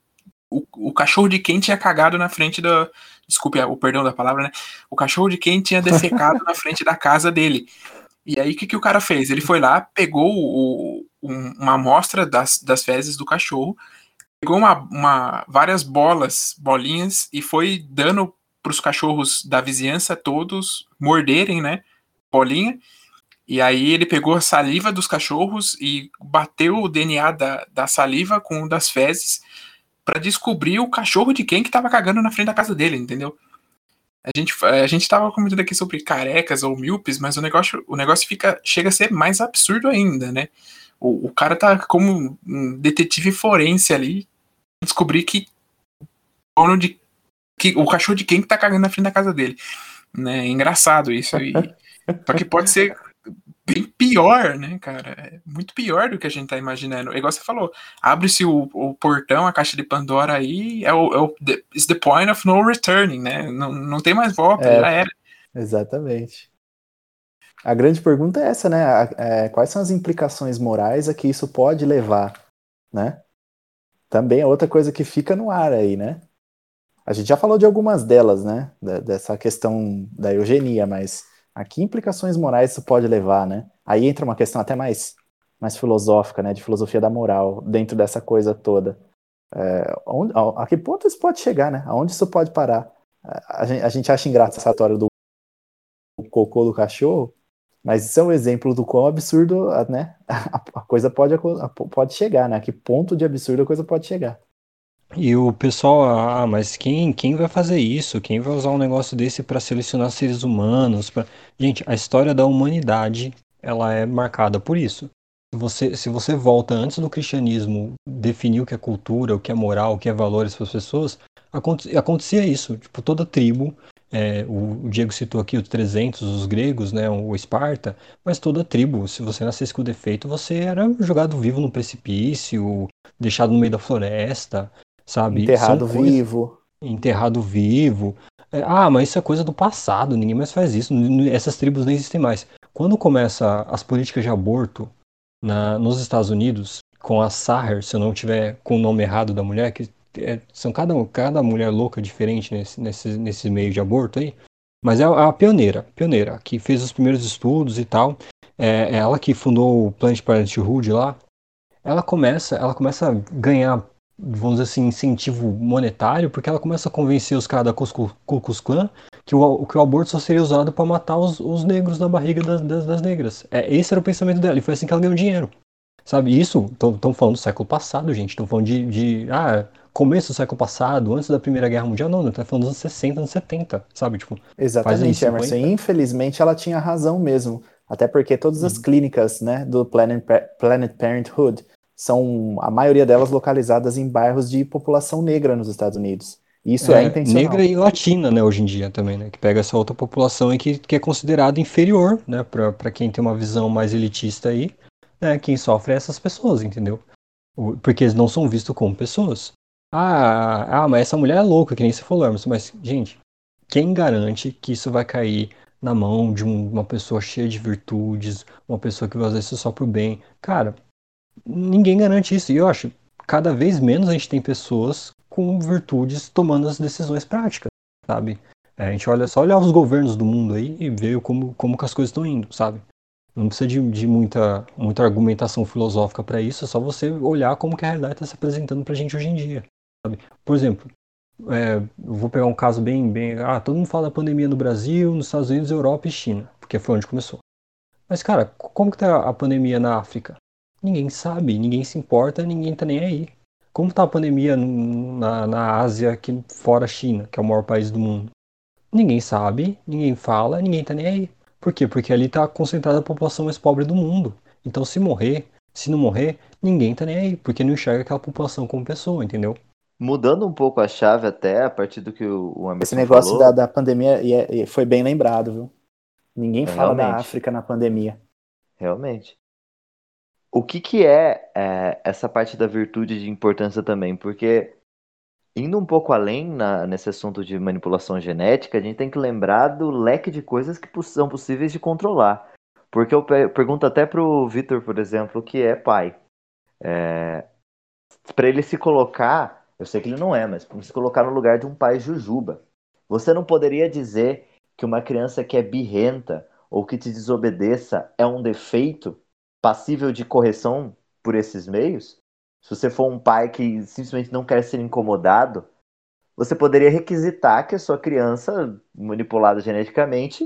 o, o cachorro de quem tinha cagado na frente da. Desculpe o perdão da palavra, né? O cachorro de quem tinha defecado na frente da casa dele. E aí, o que, que o cara fez? Ele foi lá, pegou o, um, uma amostra das, das fezes do cachorro, pegou uma, uma, várias bolas, bolinhas, e foi dando para os cachorros da vizinhança todos morderem, né? Bolinha. E aí ele pegou a saliva dos cachorros e bateu o DNA da, da saliva com o das fezes para descobrir o cachorro de quem que tava cagando na frente da casa dele, entendeu? A gente, a gente tava comentando aqui sobre carecas ou míopes, mas o negócio, o negócio fica, chega a ser mais absurdo ainda, né? O, o cara tá como um detetive forense ali, descobrir que dono de que o cachorro de quem que tá cagando na frente da casa dele. Né? É engraçado isso aí. Só que pode ser bem pior, né, cara? É muito pior do que a gente tá imaginando. Igual você falou, abre-se o, o, portão, a caixa de Pandora aí, é o, é o the, it's the point of no returning, né? Não, não tem mais volta, é, já era. Exatamente. A grande pergunta é essa, né? É, quais são as implicações morais a que isso pode levar, né? Também é outra coisa que fica no ar aí, né? A gente já falou de algumas delas, né? Dessa questão da eugenia, mas a que implicações morais isso pode levar, né? Aí entra uma questão até mais, mais filosófica, né? De filosofia da moral, dentro dessa coisa toda. É, onde, a, a, que ponto isso pode chegar, né? Aonde isso pode parar? A, a, gente, a gente acha engraçado do cocô do cachorro, mas isso é um exemplo do quão absurdo né? a, coisa pode, pode chegar, né? A que ponto de absurdo a coisa pode chegar. E o pessoal, ah, mas quem, quem vai fazer isso? Quem vai usar um negócio desse para selecionar seres humanos? Pra... Gente, a história da humanidade, ela é marcada por isso. Se você, se você volta antes do cristianismo definir o que é cultura, o que é moral, o que é valores para as pessoas, acontecia isso. Tipo, toda tribo, é, o, o Diego citou aqui os 300, os gregos, né, o Esparta, mas toda tribo, se você nascesse com defeito, você era jogado vivo no precipício, deixado no meio da floresta sabe? Enterrado vivo. Enterrado vivo. É, ah, mas isso é coisa do passado, ninguém mais faz isso. Essas tribos nem existem mais. Quando começa as políticas de aborto na, nos Estados Unidos, com a Saher, se eu não tiver com o nome errado da mulher, que é, são cada, cada mulher louca diferente nesse, nesse, nesse meio de aborto aí, mas é a, a pioneira, pioneira, que fez os primeiros estudos e tal. É, é ela que fundou o Planned Parenthood lá. Ela começa, ela começa a ganhar vamos dizer assim, incentivo monetário, porque ela começa a convencer os caras da Ku Klux Klan que o, que o aborto só seria usado para matar os, os, negros na barriga das, das, das, negras. É, esse era o pensamento dela, e foi assim que ela ganhou dinheiro. Sabe, isso, estão falando do século passado, gente, estão falando de, de, ah, começo do século passado, antes da Primeira Guerra Mundial, não, não tá falando dos anos 60, anos 70, sabe, tipo... Exatamente, Emerson, infelizmente ela tinha razão mesmo, até porque todas as uhum. clínicas, né, do Planet, Planet Parenthood são a maioria delas localizadas em bairros de população negra nos Estados Unidos. Isso é, é intencional. Negra e latina, né, hoje em dia também, né, que pega essa outra população e que, que é considerada inferior, né, para quem tem uma visão mais elitista aí, né, quem sofre é essas pessoas, entendeu? Porque eles não são vistos como pessoas. Ah, ah, mas essa mulher é louca, que nem você falou, mas, gente, quem garante que isso vai cair na mão de um, uma pessoa cheia de virtudes, uma pessoa que vai fazer isso só pro bem? Cara, ninguém garante isso. E eu acho cada vez menos a gente tem pessoas com virtudes tomando as decisões práticas, sabe? É, a gente olha só olhar os governos do mundo aí e ver como, como que as coisas estão indo, sabe? Não precisa de, de muita, muita argumentação filosófica para isso, é só você olhar como que a realidade está se apresentando para a gente hoje em dia, sabe? Por exemplo, é, vou pegar um caso bem, bem... Ah, todo mundo fala da pandemia no Brasil, nos Estados Unidos, Europa e China, porque foi onde começou. Mas, cara, como que tá a pandemia na África? Ninguém sabe, ninguém se importa, ninguém tá nem aí. Como tá a pandemia na, na Ásia, aqui fora a China, que é o maior país do mundo? ninguém sabe, ninguém fala, ninguém tá nem aí. Por quê? Porque ali tá concentrada a população mais pobre do mundo. Então se morrer, se não morrer, ninguém tá nem aí, porque não enxerga aquela população como pessoa, entendeu? Mudando um pouco a chave até, a partir do que o o Esse negócio falou, da, da pandemia e é- e foi bem lembrado, viu? Ninguém É, fala da realmente. África na pandemia. Realmente. O que que é, é, essa parte da virtude de importância também? Porque indo um pouco além na- nesse assunto de manipulação genética, a gente tem que lembrar do leque de coisas que são possíveis de controlar. Porque eu pe- pergunto até pro Vitor, por exemplo, que é pai. É, para ele se colocar, eu sei que ele não é, mas para se colocar no lugar de um pai jujuba. Você não poderia dizer que uma criança que é birrenta ou que te desobedeça é um defeito passível de correção por esses meios? Se você for um pai que simplesmente não quer ser incomodado, você poderia requisitar que a sua criança, manipulada geneticamente,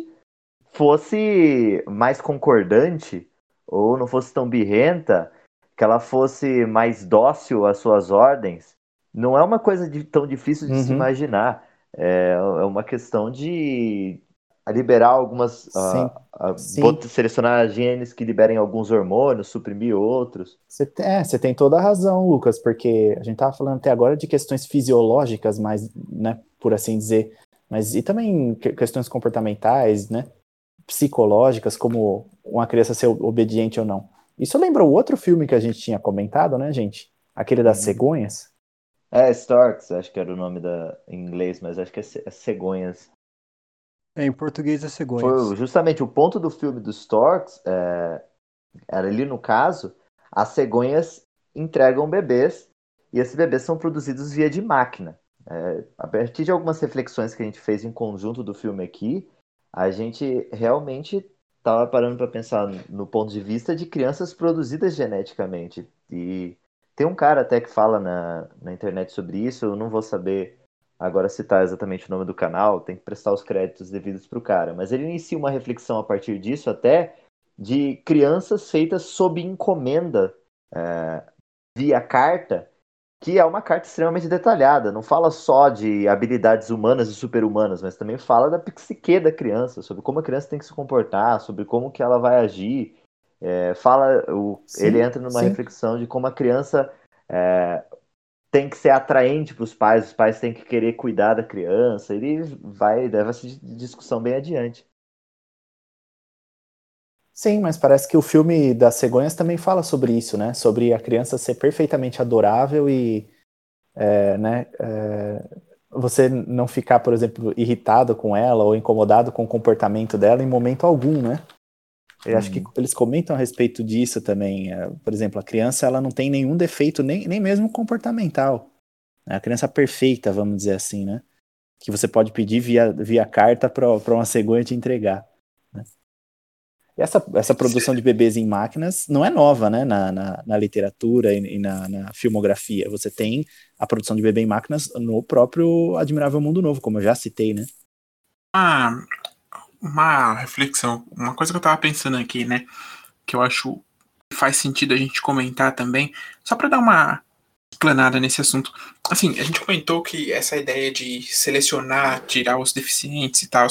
fosse mais concordante ou não fosse tão birrenta, que ela fosse mais dócil às suas ordens. Não é uma coisa de- tão difícil de se Uhum. imaginar. É, é uma questão de liberar algumas. Sim, ah, ah, sim. bot- selecionar genes que liberem alguns hormônios, suprimir outros. Você tem, é, você tem toda a razão, Lucas, porque a gente tava falando até agora de questões fisiológicas, mas, né, por assim dizer, mas e também que- questões comportamentais, né, psicológicas, como uma criança ser obediente ou não. Isso lembra o outro filme que a gente tinha comentado, né, gente? Aquele das Uhum. cegonhas. É, Storks, acho que era o nome da, em inglês, mas acho que é, é cegonhas. É, em português é cegonhas. Foi justamente o ponto do filme dos Storks, é, era ali no caso, as cegonhas entregam bebês e esses bebês são produzidos via de máquina. É, a partir de algumas reflexões que a gente fez em conjunto do filme aqui, a gente realmente estava parando para pensar no ponto de vista de crianças produzidas geneticamente. E tem um cara até que fala na, na internet sobre isso, eu não vou saber agora citar exatamente o nome do canal, tem que prestar os créditos devidos para o cara, mas ele inicia uma reflexão a partir disso até de crianças feitas sob encomenda é, via carta, que é uma carta extremamente detalhada, não fala só de habilidades humanas e super-humanas, mas também fala da psique da criança, sobre como a criança tem que se comportar, sobre como que ela vai agir, é, fala, o, Sim, ele entra numa sim. reflexão de como a criança é, tem que ser atraente para os pais, os pais têm que querer cuidar da criança, ele vai, leva essa discussão bem adiante. Sim, mas parece que o filme das cegonhas também fala sobre isso, né? Sobre a criança ser perfeitamente adorável e, é, né, é, você não ficar, por exemplo, irritado com ela ou incomodado com o comportamento dela em momento algum, né? Eu acho que Uhum. eles comentam a respeito disso também. é, Por exemplo, a criança ela não tem nenhum defeito, nem, nem mesmo comportamental. É a criança perfeita, vamos dizer assim, né? Que você pode pedir via, via carta para uma cegonha te entregar. né? E essa, essa produção de bebês em máquinas não é nova, né? Na, na, na literatura e, e na, na filmografia. Você tem a produção de bebê em máquinas no próprio Admirável Mundo Novo, como eu já citei, né? uma, uma reflexão, uma coisa que eu tava pensando aqui, né? Que eu acho que faz sentido a gente comentar também, só para dar uma explanada nesse assunto. Assim, a gente comentou que essa ideia de selecionar, tirar os deficientes e tal,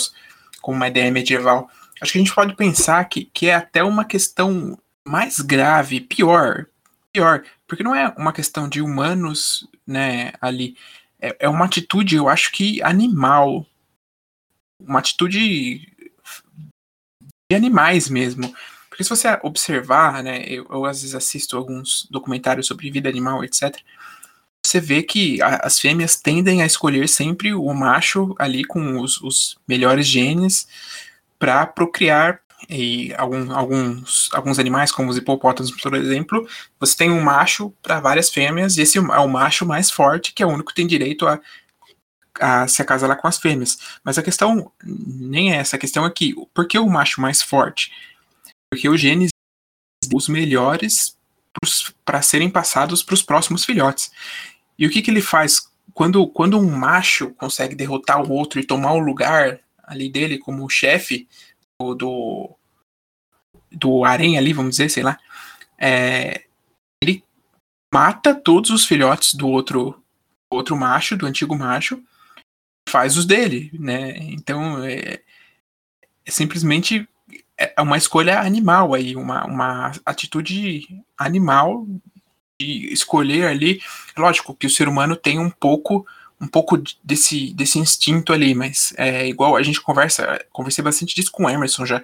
como uma ideia medieval, acho que a gente pode pensar que, que é até uma questão mais grave, pior, pior, porque não é uma questão de humanos, né, ali, é, é uma atitude, eu acho que animal, uma atitude de animais mesmo. Porque se você observar, né, eu, eu às vezes assisto alguns documentários sobre vida animal, etc. Você vê que a, as fêmeas tendem a escolher sempre o macho ali com os, os melhores genes para procriar. E algum, alguns, alguns animais, como os hipopótamos, por exemplo, você tem um macho para várias fêmeas, e esse é o macho mais forte, que é o único que tem direito a, a se acasalar com as fêmeas. Mas a questão nem é essa, a questão é que, por que o macho mais forte? Porque os genes os melhores para serem passados para os próximos filhotes. E o que, que ele faz? Quando, quando um macho consegue derrotar o outro e tomar o lugar ali dele como chefe do, do, do harém ali, vamos dizer, sei lá, é, ele mata todos os filhotes do outro, outro macho, do antigo macho, faz os dele, né? Então é, é simplesmente é uma escolha animal aí, uma, uma atitude animal de escolher ali. Lógico que o ser humano tem um pouco um pouco desse, desse instinto ali, mas é igual a gente conversa, conversei bastante disso com o Emerson já.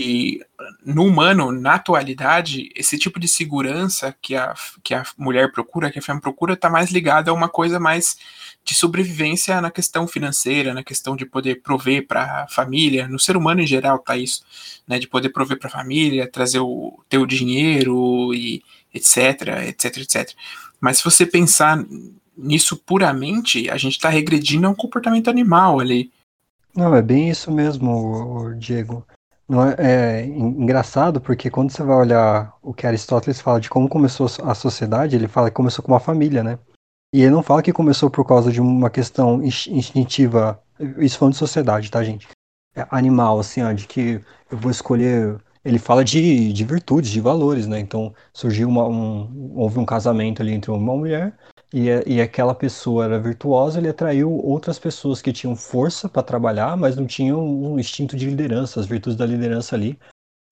E no humano, na atualidade, esse tipo de segurança que a, que a mulher procura, que a fêmea procura, está mais ligado a uma coisa mais de sobrevivência na questão financeira, na questão de poder prover para a família. No ser humano em geral tá isso, né? De poder prover para a família, trazer o teu dinheiro e etc, etc, etc. Mas se você pensar nisso puramente, a gente está regredindo a um comportamento animal ali. Não, é bem isso mesmo, Diego. É, é, engraçado porque quando você vai olhar o que Aristóteles fala de como começou a sociedade, ele fala que começou com uma família, né? E ele não fala que começou por causa de uma questão instintiva, isso falando de sociedade, tá, gente? É animal, assim, ó, de que eu vou escolher. Ele fala de, de virtudes, de valores, né? Então surgiu uma, um, houve um casamento ali entre uma mulher e, e aquela pessoa era virtuosa, ele atraiu outras pessoas que tinham força para trabalhar, mas não tinham um instinto de liderança, as virtudes da liderança ali,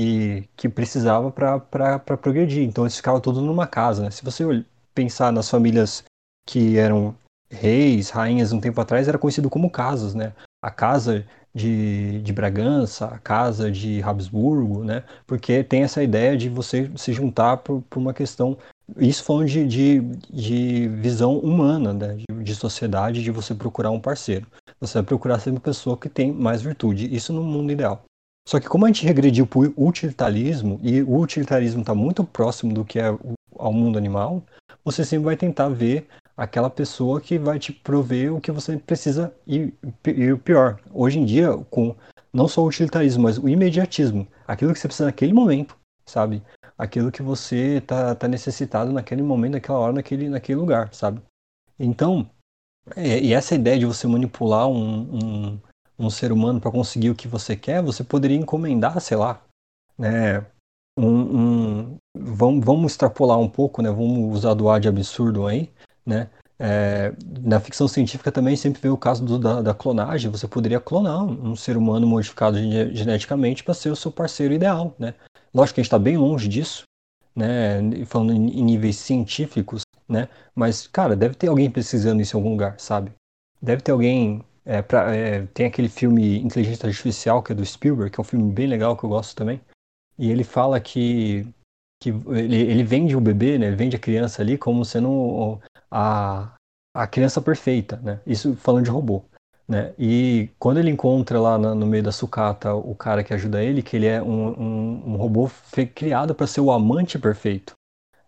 e que precisava para progredir. Então eles ficavam todos numa casa. Né? Se você pensar nas famílias que eram reis, rainhas um tempo atrás, era conhecido como casas, né? A casa de, de Bragança, a casa de Habsburgo, né? Porque tem essa ideia de você se juntar por, por uma questão isso falando de, de, de visão humana, né? de, de, sociedade, de você procurar um parceiro. Você vai procurar sempre uma pessoa que tem mais virtude. Isso no mundo ideal. Só que como a gente regrediu para o utilitarismo, e o utilitarismo está muito próximo do que é ao mundo animal, você sempre vai tentar ver aquela pessoa que vai te prover o que você precisa e, e o pior. Hoje em dia, com não só o utilitarismo, mas o imediatismo, aquilo que você precisa naquele momento, sabe? aquilo que você tá, tá necessitado naquele momento, naquela hora, naquele, naquele lugar, sabe? Então, é, e essa ideia de você manipular um, um, um ser humano para conseguir o que você quer, você poderia encomendar, sei lá, né? Um, um, vamos, vamos extrapolar um pouco, né? Vamos usar do ar de absurdo aí, né? É, na ficção científica também sempre vê o caso do, da, da, clonagem. Você poderia clonar um, um ser humano modificado geneticamente para ser o seu parceiro ideal, né? Lógico que a gente está bem longe disso, né? Falando em níveis científicos, né? Mas, cara, deve ter alguém pesquisando isso em algum lugar, sabe? Deve ter alguém. É, pra, é, tem aquele filme Inteligência Artificial, que é do Spielberg, que é um filme bem legal que eu gosto também. E ele fala que, que ele, ele vende o bebê, né? Ele vende a criança ali como sendo a, a criança perfeita, né? Isso falando de robô. Né? E quando ele encontra lá no, meio da sucata o cara que ajuda ele, que ele é um, um, um robô criado para ser o amante perfeito,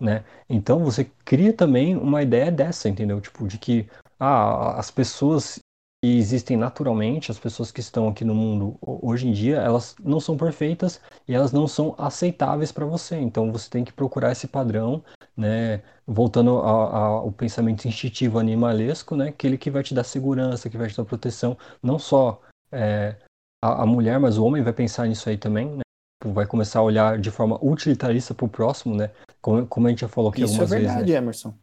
né? Então você cria também uma ideia dessa, entendeu? Tipo, de que ah, as pessoas que existem naturalmente, as pessoas que estão aqui no mundo hoje em dia, elas não são perfeitas e elas não são aceitáveis para você. Então você tem que procurar esse padrão, né? Voltando ao pensamento instintivo animalesco, né? Aquele que vai te dar segurança, que vai te dar proteção, não só é, a, a, mulher, mas o homem vai pensar nisso aí também, né? Vai começar a olhar de forma utilitarista para o próximo, né? Como, como a gente já falou aqui Isso algumas vezes. Isso é verdade, vezes, né? Emerson.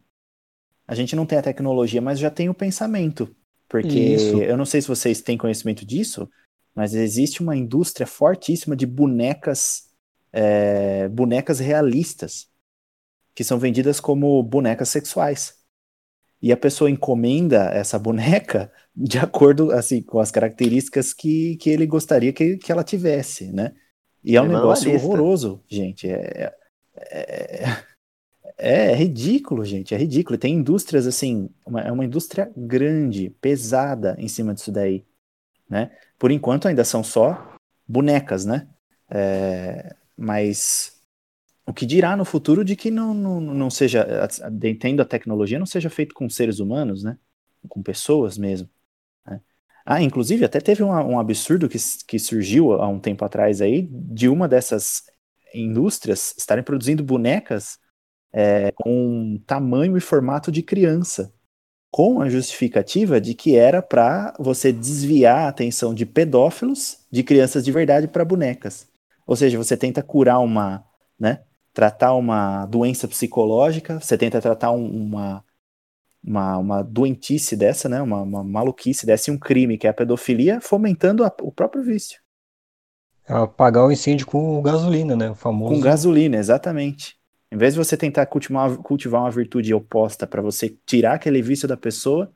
A gente não tem a tecnologia, mas já tem o pensamento. Porque Isso. eu não sei se vocês têm conhecimento disso, mas existe uma indústria fortíssima de bonecas, é, bonecas realistas, que são vendidas como bonecas sexuais. E a pessoa encomenda essa boneca de acordo assim com as características que, que ele gostaria que, que ela tivesse, né? E é, é um negócio horroroso, gente. É, é, é é, é ridículo, gente, é ridículo. Tem indústrias assim, uma, é uma indústria grande, pesada em cima disso daí, né? Por enquanto ainda são só bonecas, né? É, mas o que dirá no futuro de que não, não, não seja, tendo a tecnologia, não seja feito com seres humanos, né? Com pessoas mesmo. Né? Ah, inclusive até teve um, um absurdo que, que surgiu há um tempo atrás aí, de uma dessas indústrias estarem produzindo bonecas é, com tamanho e formato de criança, com a justificativa de que era para você desviar a atenção de pedófilos de crianças de verdade para bonecas. Ou seja, você tenta curar uma, né, tratar uma doença psicológica, você tenta tratar um, uma uma, uma doentice dessa, né? Uma, uma maluquice dessa e um crime, que é a pedofilia, fomentando a, o próprio vício. É apagar o incêndio com gasolina, né? O famoso. Com gasolina, exatamente. Em vez de você tentar cultivar, cultivar uma virtude oposta para você tirar aquele vício da pessoa,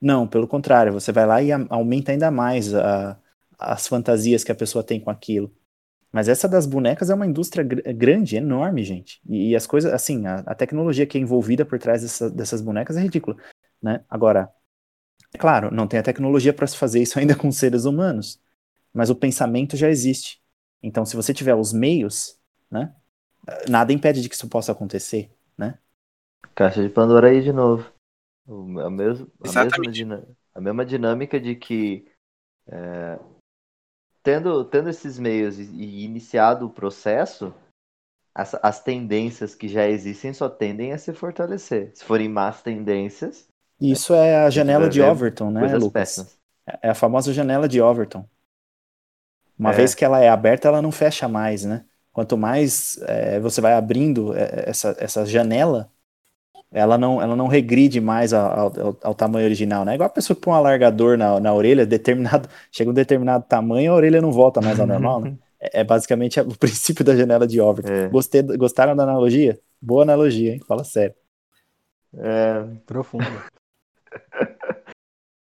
não, pelo contrário, você vai lá e aumenta ainda mais a, as fantasias que a pessoa tem com aquilo. Mas essa das bonecas é uma indústria gr grande, enorme, gente. E, e, as coisas, assim, a, a, tecnologia que é envolvida por trás dessa, dessas bonecas é ridícula, né? Agora, é claro, não tem a tecnologia para se fazer isso ainda com seres humanos, mas o pensamento já existe. Então, se você tiver os meios, né? Nada impede de que isso possa acontecer, né? Caixa de Pandora aí de novo. A, mesmo, a, mesma, a mesma dinâmica de que é, tendo, tendo esses meios e, e iniciado o processo, as, as, tendências que já existem só tendem a se fortalecer. Se forem más tendências. Isso é a janela de Overton, né, Lucas? Péssimas. É a famosa janela de Overton. Uma é. vez que ela é aberta, ela não fecha mais, né? Quanto mais é, você vai abrindo é, essa, essa janela, ela não, ela não regride mais ao, ao, ao, tamanho original, né? Igual a pessoa que põe um alargador na, na orelha, determinado, chega um determinado tamanho, a orelha não volta mais ao normal, né? É, é basicamente o princípio da janela de Overton. É. Gostei, gostaram da analogia? Boa analogia, hein? Fala sério. É... Profunda.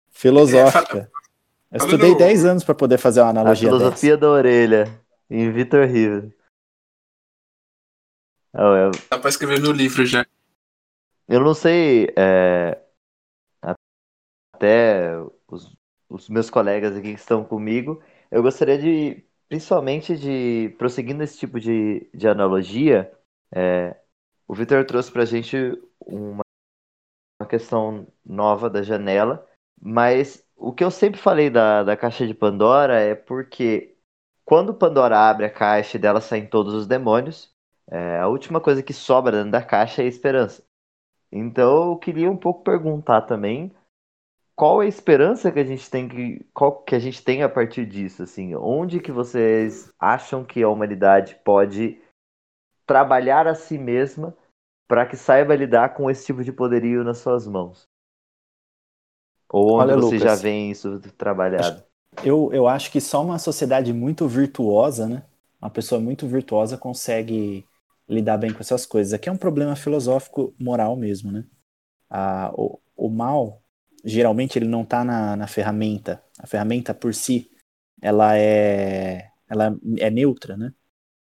Filosófica. Eu estudei 10 anos para poder fazer uma analogia. A filosofia dessa. da orelha, em Vitor Riva. Oh, Dá pra escrever no livro já. Eu não sei é, até os, os, meus colegas aqui que estão comigo, eu gostaria de, principalmente de, prosseguindo esse tipo de, de analogia, é, o Vitor trouxe para a gente uma, uma questão nova da janela, mas o que eu sempre falei da, da caixa de Pandora é porque quando Pandora abre a caixa e dela saem todos os demônios, é, a última coisa que sobra dentro da caixa é esperança. Então eu queria um pouco perguntar também qual é a esperança que a gente tem que qual que a gente tem a partir disso, assim, onde que vocês acham que a humanidade pode trabalhar a si mesma para que saiba lidar com esse tipo de poderio nas suas mãos? Ou onde Olha, você Lucas, já vem isso trabalhado? Eu, eu acho que só uma sociedade muito virtuosa, né? Uma pessoa muito virtuosa consegue lidar bem com essas coisas. Aqui é um problema filosófico moral mesmo, né? Ah, o, o mal, geralmente, ele não está na, na ferramenta. A ferramenta por si, ela é, ela é neutra, né?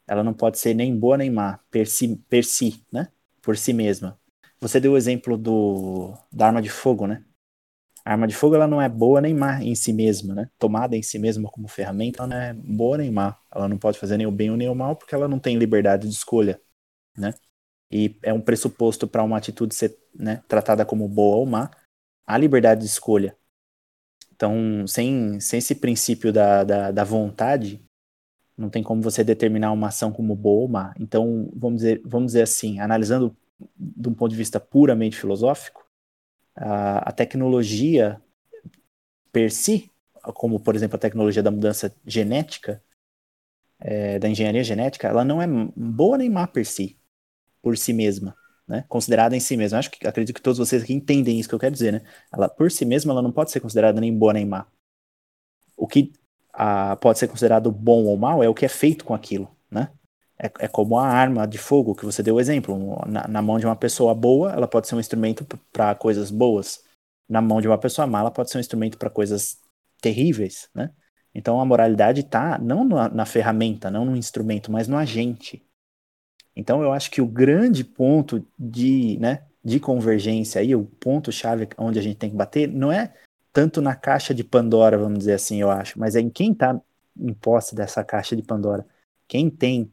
Ela não pode ser nem boa nem má, per si, per si né? Por si mesma. Você deu o exemplo do, da arma de fogo, né? A arma de fogo ela não é boa nem má em si mesma, né? Tomada em si mesma como ferramenta, ela não é boa nem má. Ela não pode fazer nem o bem ou nem o mal porque ela não tem liberdade de escolha né? E é um pressuposto para uma atitude ser né, tratada como boa ou má, a liberdade de escolha. Então, sem, sem esse princípio da, da, da vontade, não tem como você determinar uma ação como boa ou má. Então, vamos dizer, vamos dizer assim, analisando de um ponto de vista puramente filosófico, a, a tecnologia per si, como por exemplo a tecnologia da mudança genética, é, da engenharia genética, ela não é boa nem má per si por si mesma, né? Considerada em si mesma. Acho que acredito que todos vocês aqui entendem isso que eu quero dizer, né? Ela por si mesma ela não pode ser considerada nem boa nem má. O que a, pode ser considerado bom ou mal é o que é feito com aquilo, né? É, é como a arma de fogo que você deu o exemplo. Na, na mão de uma pessoa boa, ela pode ser um instrumento para coisas boas. Na mão de uma pessoa má, ela pode ser um instrumento para coisas terríveis, né? Então a moralidade está não na, na, ferramenta, não no instrumento, mas no agente. Então eu acho que o grande ponto de, né, de convergência aí, o ponto chave onde a gente tem que bater, não é tanto na caixa de Pandora, vamos dizer assim, eu acho, mas é em quem está em posse dessa caixa de Pandora. Quem tem,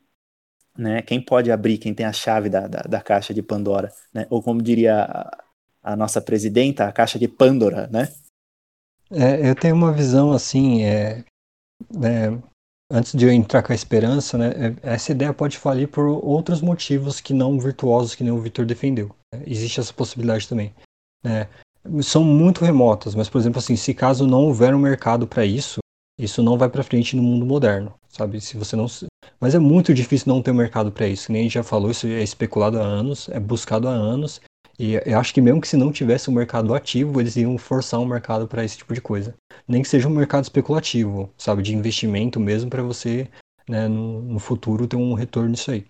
né, quem pode abrir, quem tem a chave da, da, da caixa de Pandora, né? Ou como diria a, a nossa presidenta, a caixa de Pandora, né? É, eu tenho uma visão assim, é, é, antes de eu entrar com a esperança, né, é, essa ideia pode falir por outros motivos que não virtuosos que nem o Victor defendeu. Né? Existe essa possibilidade também. Né? São muito remotas, mas por exemplo assim, se caso não houver um mercado para isso, isso não vai para frente no mundo moderno, sabe? Se você não, mas é muito difícil não ter um mercado para isso. Nem a gente já falou, isso é especulado há anos, é buscado há anos E eu acho que mesmo que se não tivesse um mercado ativo, eles iam forçar um mercado para esse tipo de coisa. Nem que seja um mercado especulativo, sabe, de investimento mesmo para você, né, no, no, futuro ter um retorno nisso aí.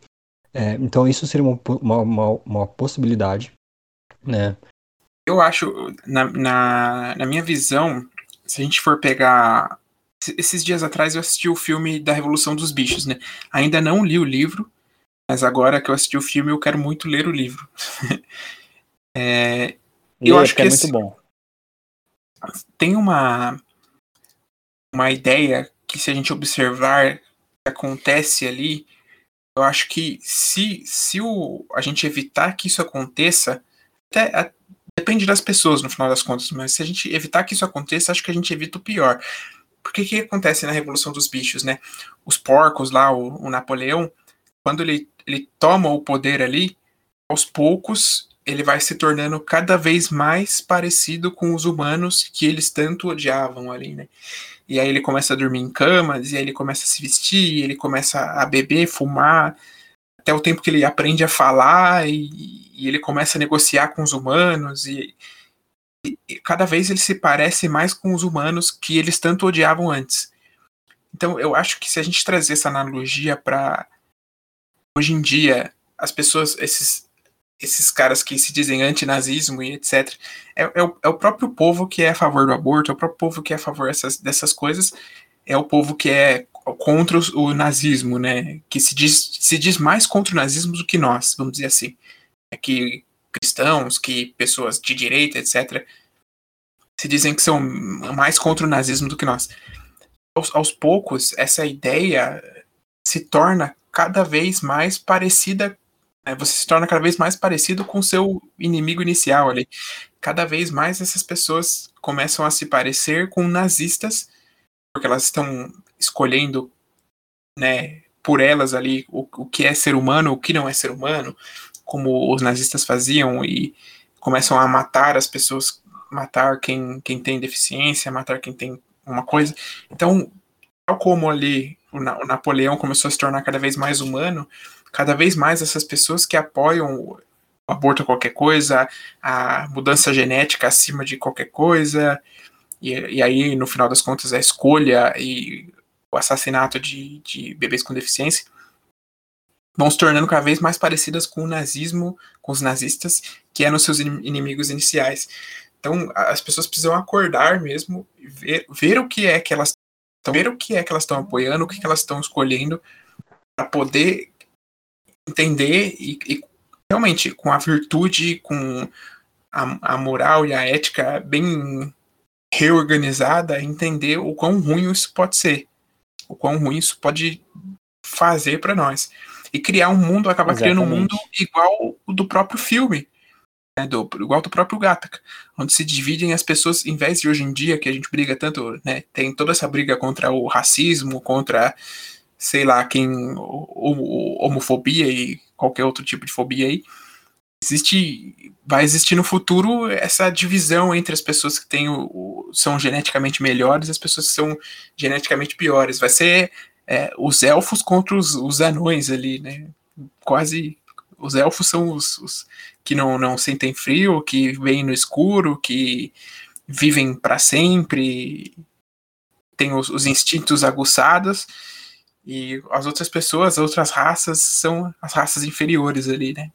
É, então isso seria uma, uma, uma, uma, possibilidade, né? Eu acho, na, na, na minha visão, se a gente for pegar esses dias atrás eu assisti o filme da Revolução dos Bichos, né? Ainda não li o livro, mas agora que eu assisti o filme eu quero muito ler o livro. É, eu acho que é muito bom. Tem uma uma ideia que se a gente observar que acontece ali, eu acho que se, se o, a gente evitar que isso aconteça, até, a, depende das pessoas no final das contas, mas se a gente evitar que isso aconteça, acho que a gente evita o pior. Porque o que acontece na Revolução dos Bichos, né? Os porcos lá, o, o Napoleão, quando ele, ele toma o poder ali, aos poucos ele vai se tornando cada vez mais parecido com os humanos que eles tanto odiavam ali, né? E aí ele começa a dormir em camas, e aí ele começa a se vestir, ele começa a beber, fumar, até o tempo que ele aprende a falar e, e ele começa a negociar com os humanos e, e, cada vez ele se parece mais com os humanos que eles tanto odiavam antes. Então eu acho que se a gente trazer essa analogia para hoje em dia as pessoas, esses esses caras que se dizem antinazismo e etc. É, é, o, é, o, próprio povo que é a favor do aborto, é o próprio povo que é a favor dessas, dessas coisas, é o povo que é contra o, nazismo, né? Que se diz, se diz mais contra o nazismo do que nós, vamos dizer assim. É que cristãos, que pessoas de direita, etc., se dizem que são mais contra o nazismo do que nós. Aos, aos poucos, essa ideia se torna cada vez mais parecida você se torna cada vez mais parecido com seu inimigo inicial ali. Cada vez mais essas pessoas começam a se parecer com nazistas, porque elas estão escolhendo, né, por elas ali o, o que é ser humano, o que não é ser humano, como os nazistas faziam e começam a matar as pessoas, matar quem, quem tem deficiência, matar quem tem uma coisa. Então, tal como ali o, o Napoleão começou a se tornar cada vez mais humano, cada vez mais essas pessoas que apoiam o aborto a qualquer coisa, a mudança genética acima de qualquer coisa, e, e aí, no final das contas, a escolha e o assassinato de, de bebês com deficiência vão se tornando cada vez mais parecidas com o nazismo, com os nazistas, que eram seus inimigos iniciais. Então, as pessoas precisam acordar mesmo, ver, ver o que é que elas estão, ver o que é que elas estão apoiando, o que, que elas estão escolhendo, para poder entender e, e, realmente com a virtude, com a, a, moral e a ética bem reorganizada, entender o quão ruim isso pode ser, o quão ruim isso pode fazer para nós. E criar um mundo, acabar Exatamente. criando um mundo igual o do próprio filme. Né, do, igual do próprio Gattaca, onde se dividem as pessoas, em vez de hoje em dia, que a gente briga tanto, né, tem toda essa briga contra o racismo, contra sei lá, quem. homofobia e qualquer outro tipo de fobia aí. Existe. Vai existir no futuro essa divisão entre as pessoas que têm o, o são geneticamente melhores e as pessoas que são geneticamente piores. Vai ser é, os elfos contra os, os anões ali, né? Quase. Os elfos são os, os que não, não sentem frio, que vêm no escuro, que vivem para sempre, têm os, os instintos aguçados e as outras pessoas, as outras raças, são as raças inferiores ali, né?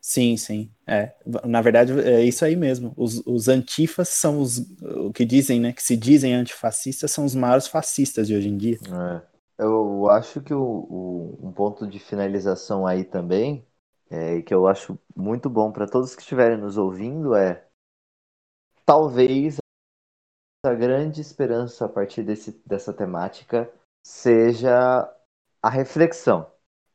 Sim, sim. É. Na verdade, é isso aí mesmo. Os, os antifas são os o que dizem, né? Que se dizem antifascistas são os maiores fascistas de hoje em dia. É. Eu acho que o, o, um ponto de finalização aí também, é, que eu acho muito bom para todos que estiverem nos ouvindo, é talvez grande esperança a partir desse, dessa temática seja a reflexão.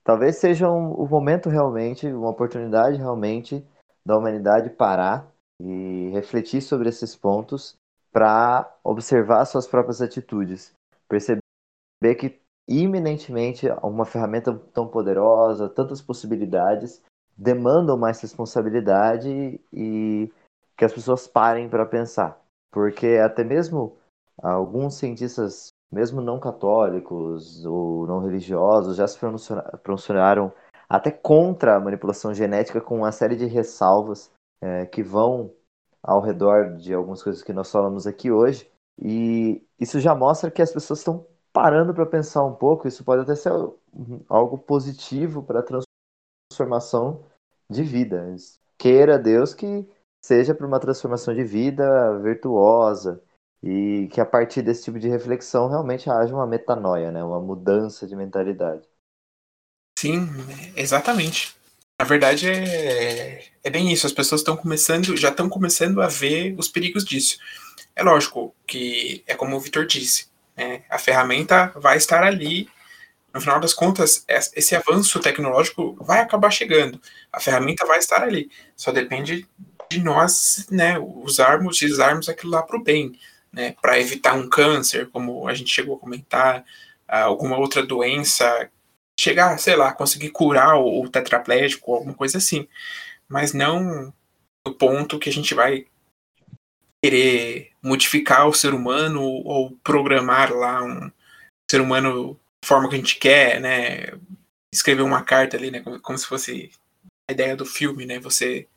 Talvez seja um, um momento realmente, uma oportunidade realmente da humanidade parar e refletir sobre esses pontos para observar suas próprias atitudes, perceber que iminentemente uma ferramenta tão poderosa, tantas possibilidades, demandam mais responsabilidade e que as pessoas parem para pensar. Porque até mesmo alguns cientistas, mesmo não católicos ou não religiosos, já se pronunciaram até contra a manipulação genética, com uma série de ressalvas é, que vão ao redor de algumas coisas que nós falamos aqui hoje. E isso já mostra que as pessoas estão parando para pensar um pouco. Isso pode até ser algo positivo para a transformação de vida. Queira Deus que seja para uma transformação de vida virtuosa e que a partir desse tipo de reflexão realmente haja uma metanoia, né? uma mudança de mentalidade. Sim, exatamente. Na verdade é, é bem isso. As pessoas estão começando, já estão começando a ver os perigos disso. É lógico que é como o Vitor disse, né? a ferramenta vai estar ali. No final das contas, esse avanço tecnológico vai acabar chegando. A ferramenta vai estar ali. Só depende de nós, né, usarmos, usarmos aquilo lá para o bem, né, para evitar um câncer, como a gente chegou a comentar, alguma outra doença chegar, sei lá, conseguir curar o, o tetraplégico, alguma coisa assim. Mas não no ponto que a gente vai querer modificar o ser humano ou programar lá um ser humano da forma que a gente quer, né? Escrever uma carta ali, né? Como, como se fosse a ideia do filme, né? Você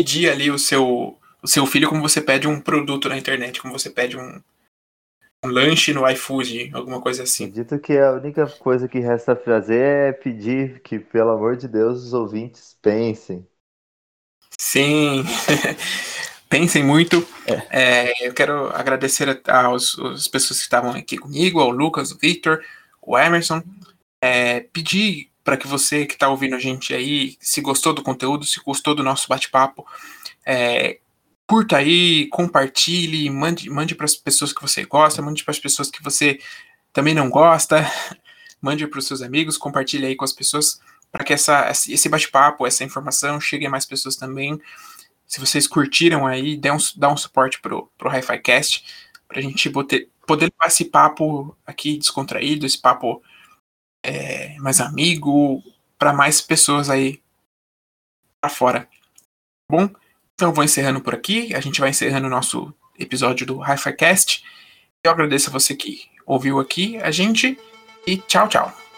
pedir ali o seu, o seu filho como você pede um produto na internet, como você pede um, um lanche no iFood, alguma coisa assim. Acredito que a única coisa que resta fazer é pedir que, pelo amor de Deus, os ouvintes pensem. Sim, pensem muito. É. É, eu quero agradecer aos, às pessoas que estavam aqui comigo, ao Lucas, o Victor, o Emerson. É, pedir para que você que está ouvindo a gente aí, se gostou do conteúdo, se gostou do nosso bate-papo, é, curta aí, compartilhe, mande, mande para as pessoas que você gosta, mande para as pessoas que você também não gosta, mande para os seus amigos, compartilhe aí com as pessoas para que essa, esse bate-papo, essa informação chegue a mais pessoas também. Se vocês curtiram aí, dê um, dá um suporte pro, pro Hi-Fi Cast, para a gente poder, poder levar esse papo aqui descontraído, esse papo é, mais amigo, para mais pessoas aí para fora. Bom? Então eu vou encerrando por aqui. A gente vai encerrando o nosso episódio do Hi-Fi Cast. Eu agradeço a você que ouviu aqui a gente e tchau, tchau.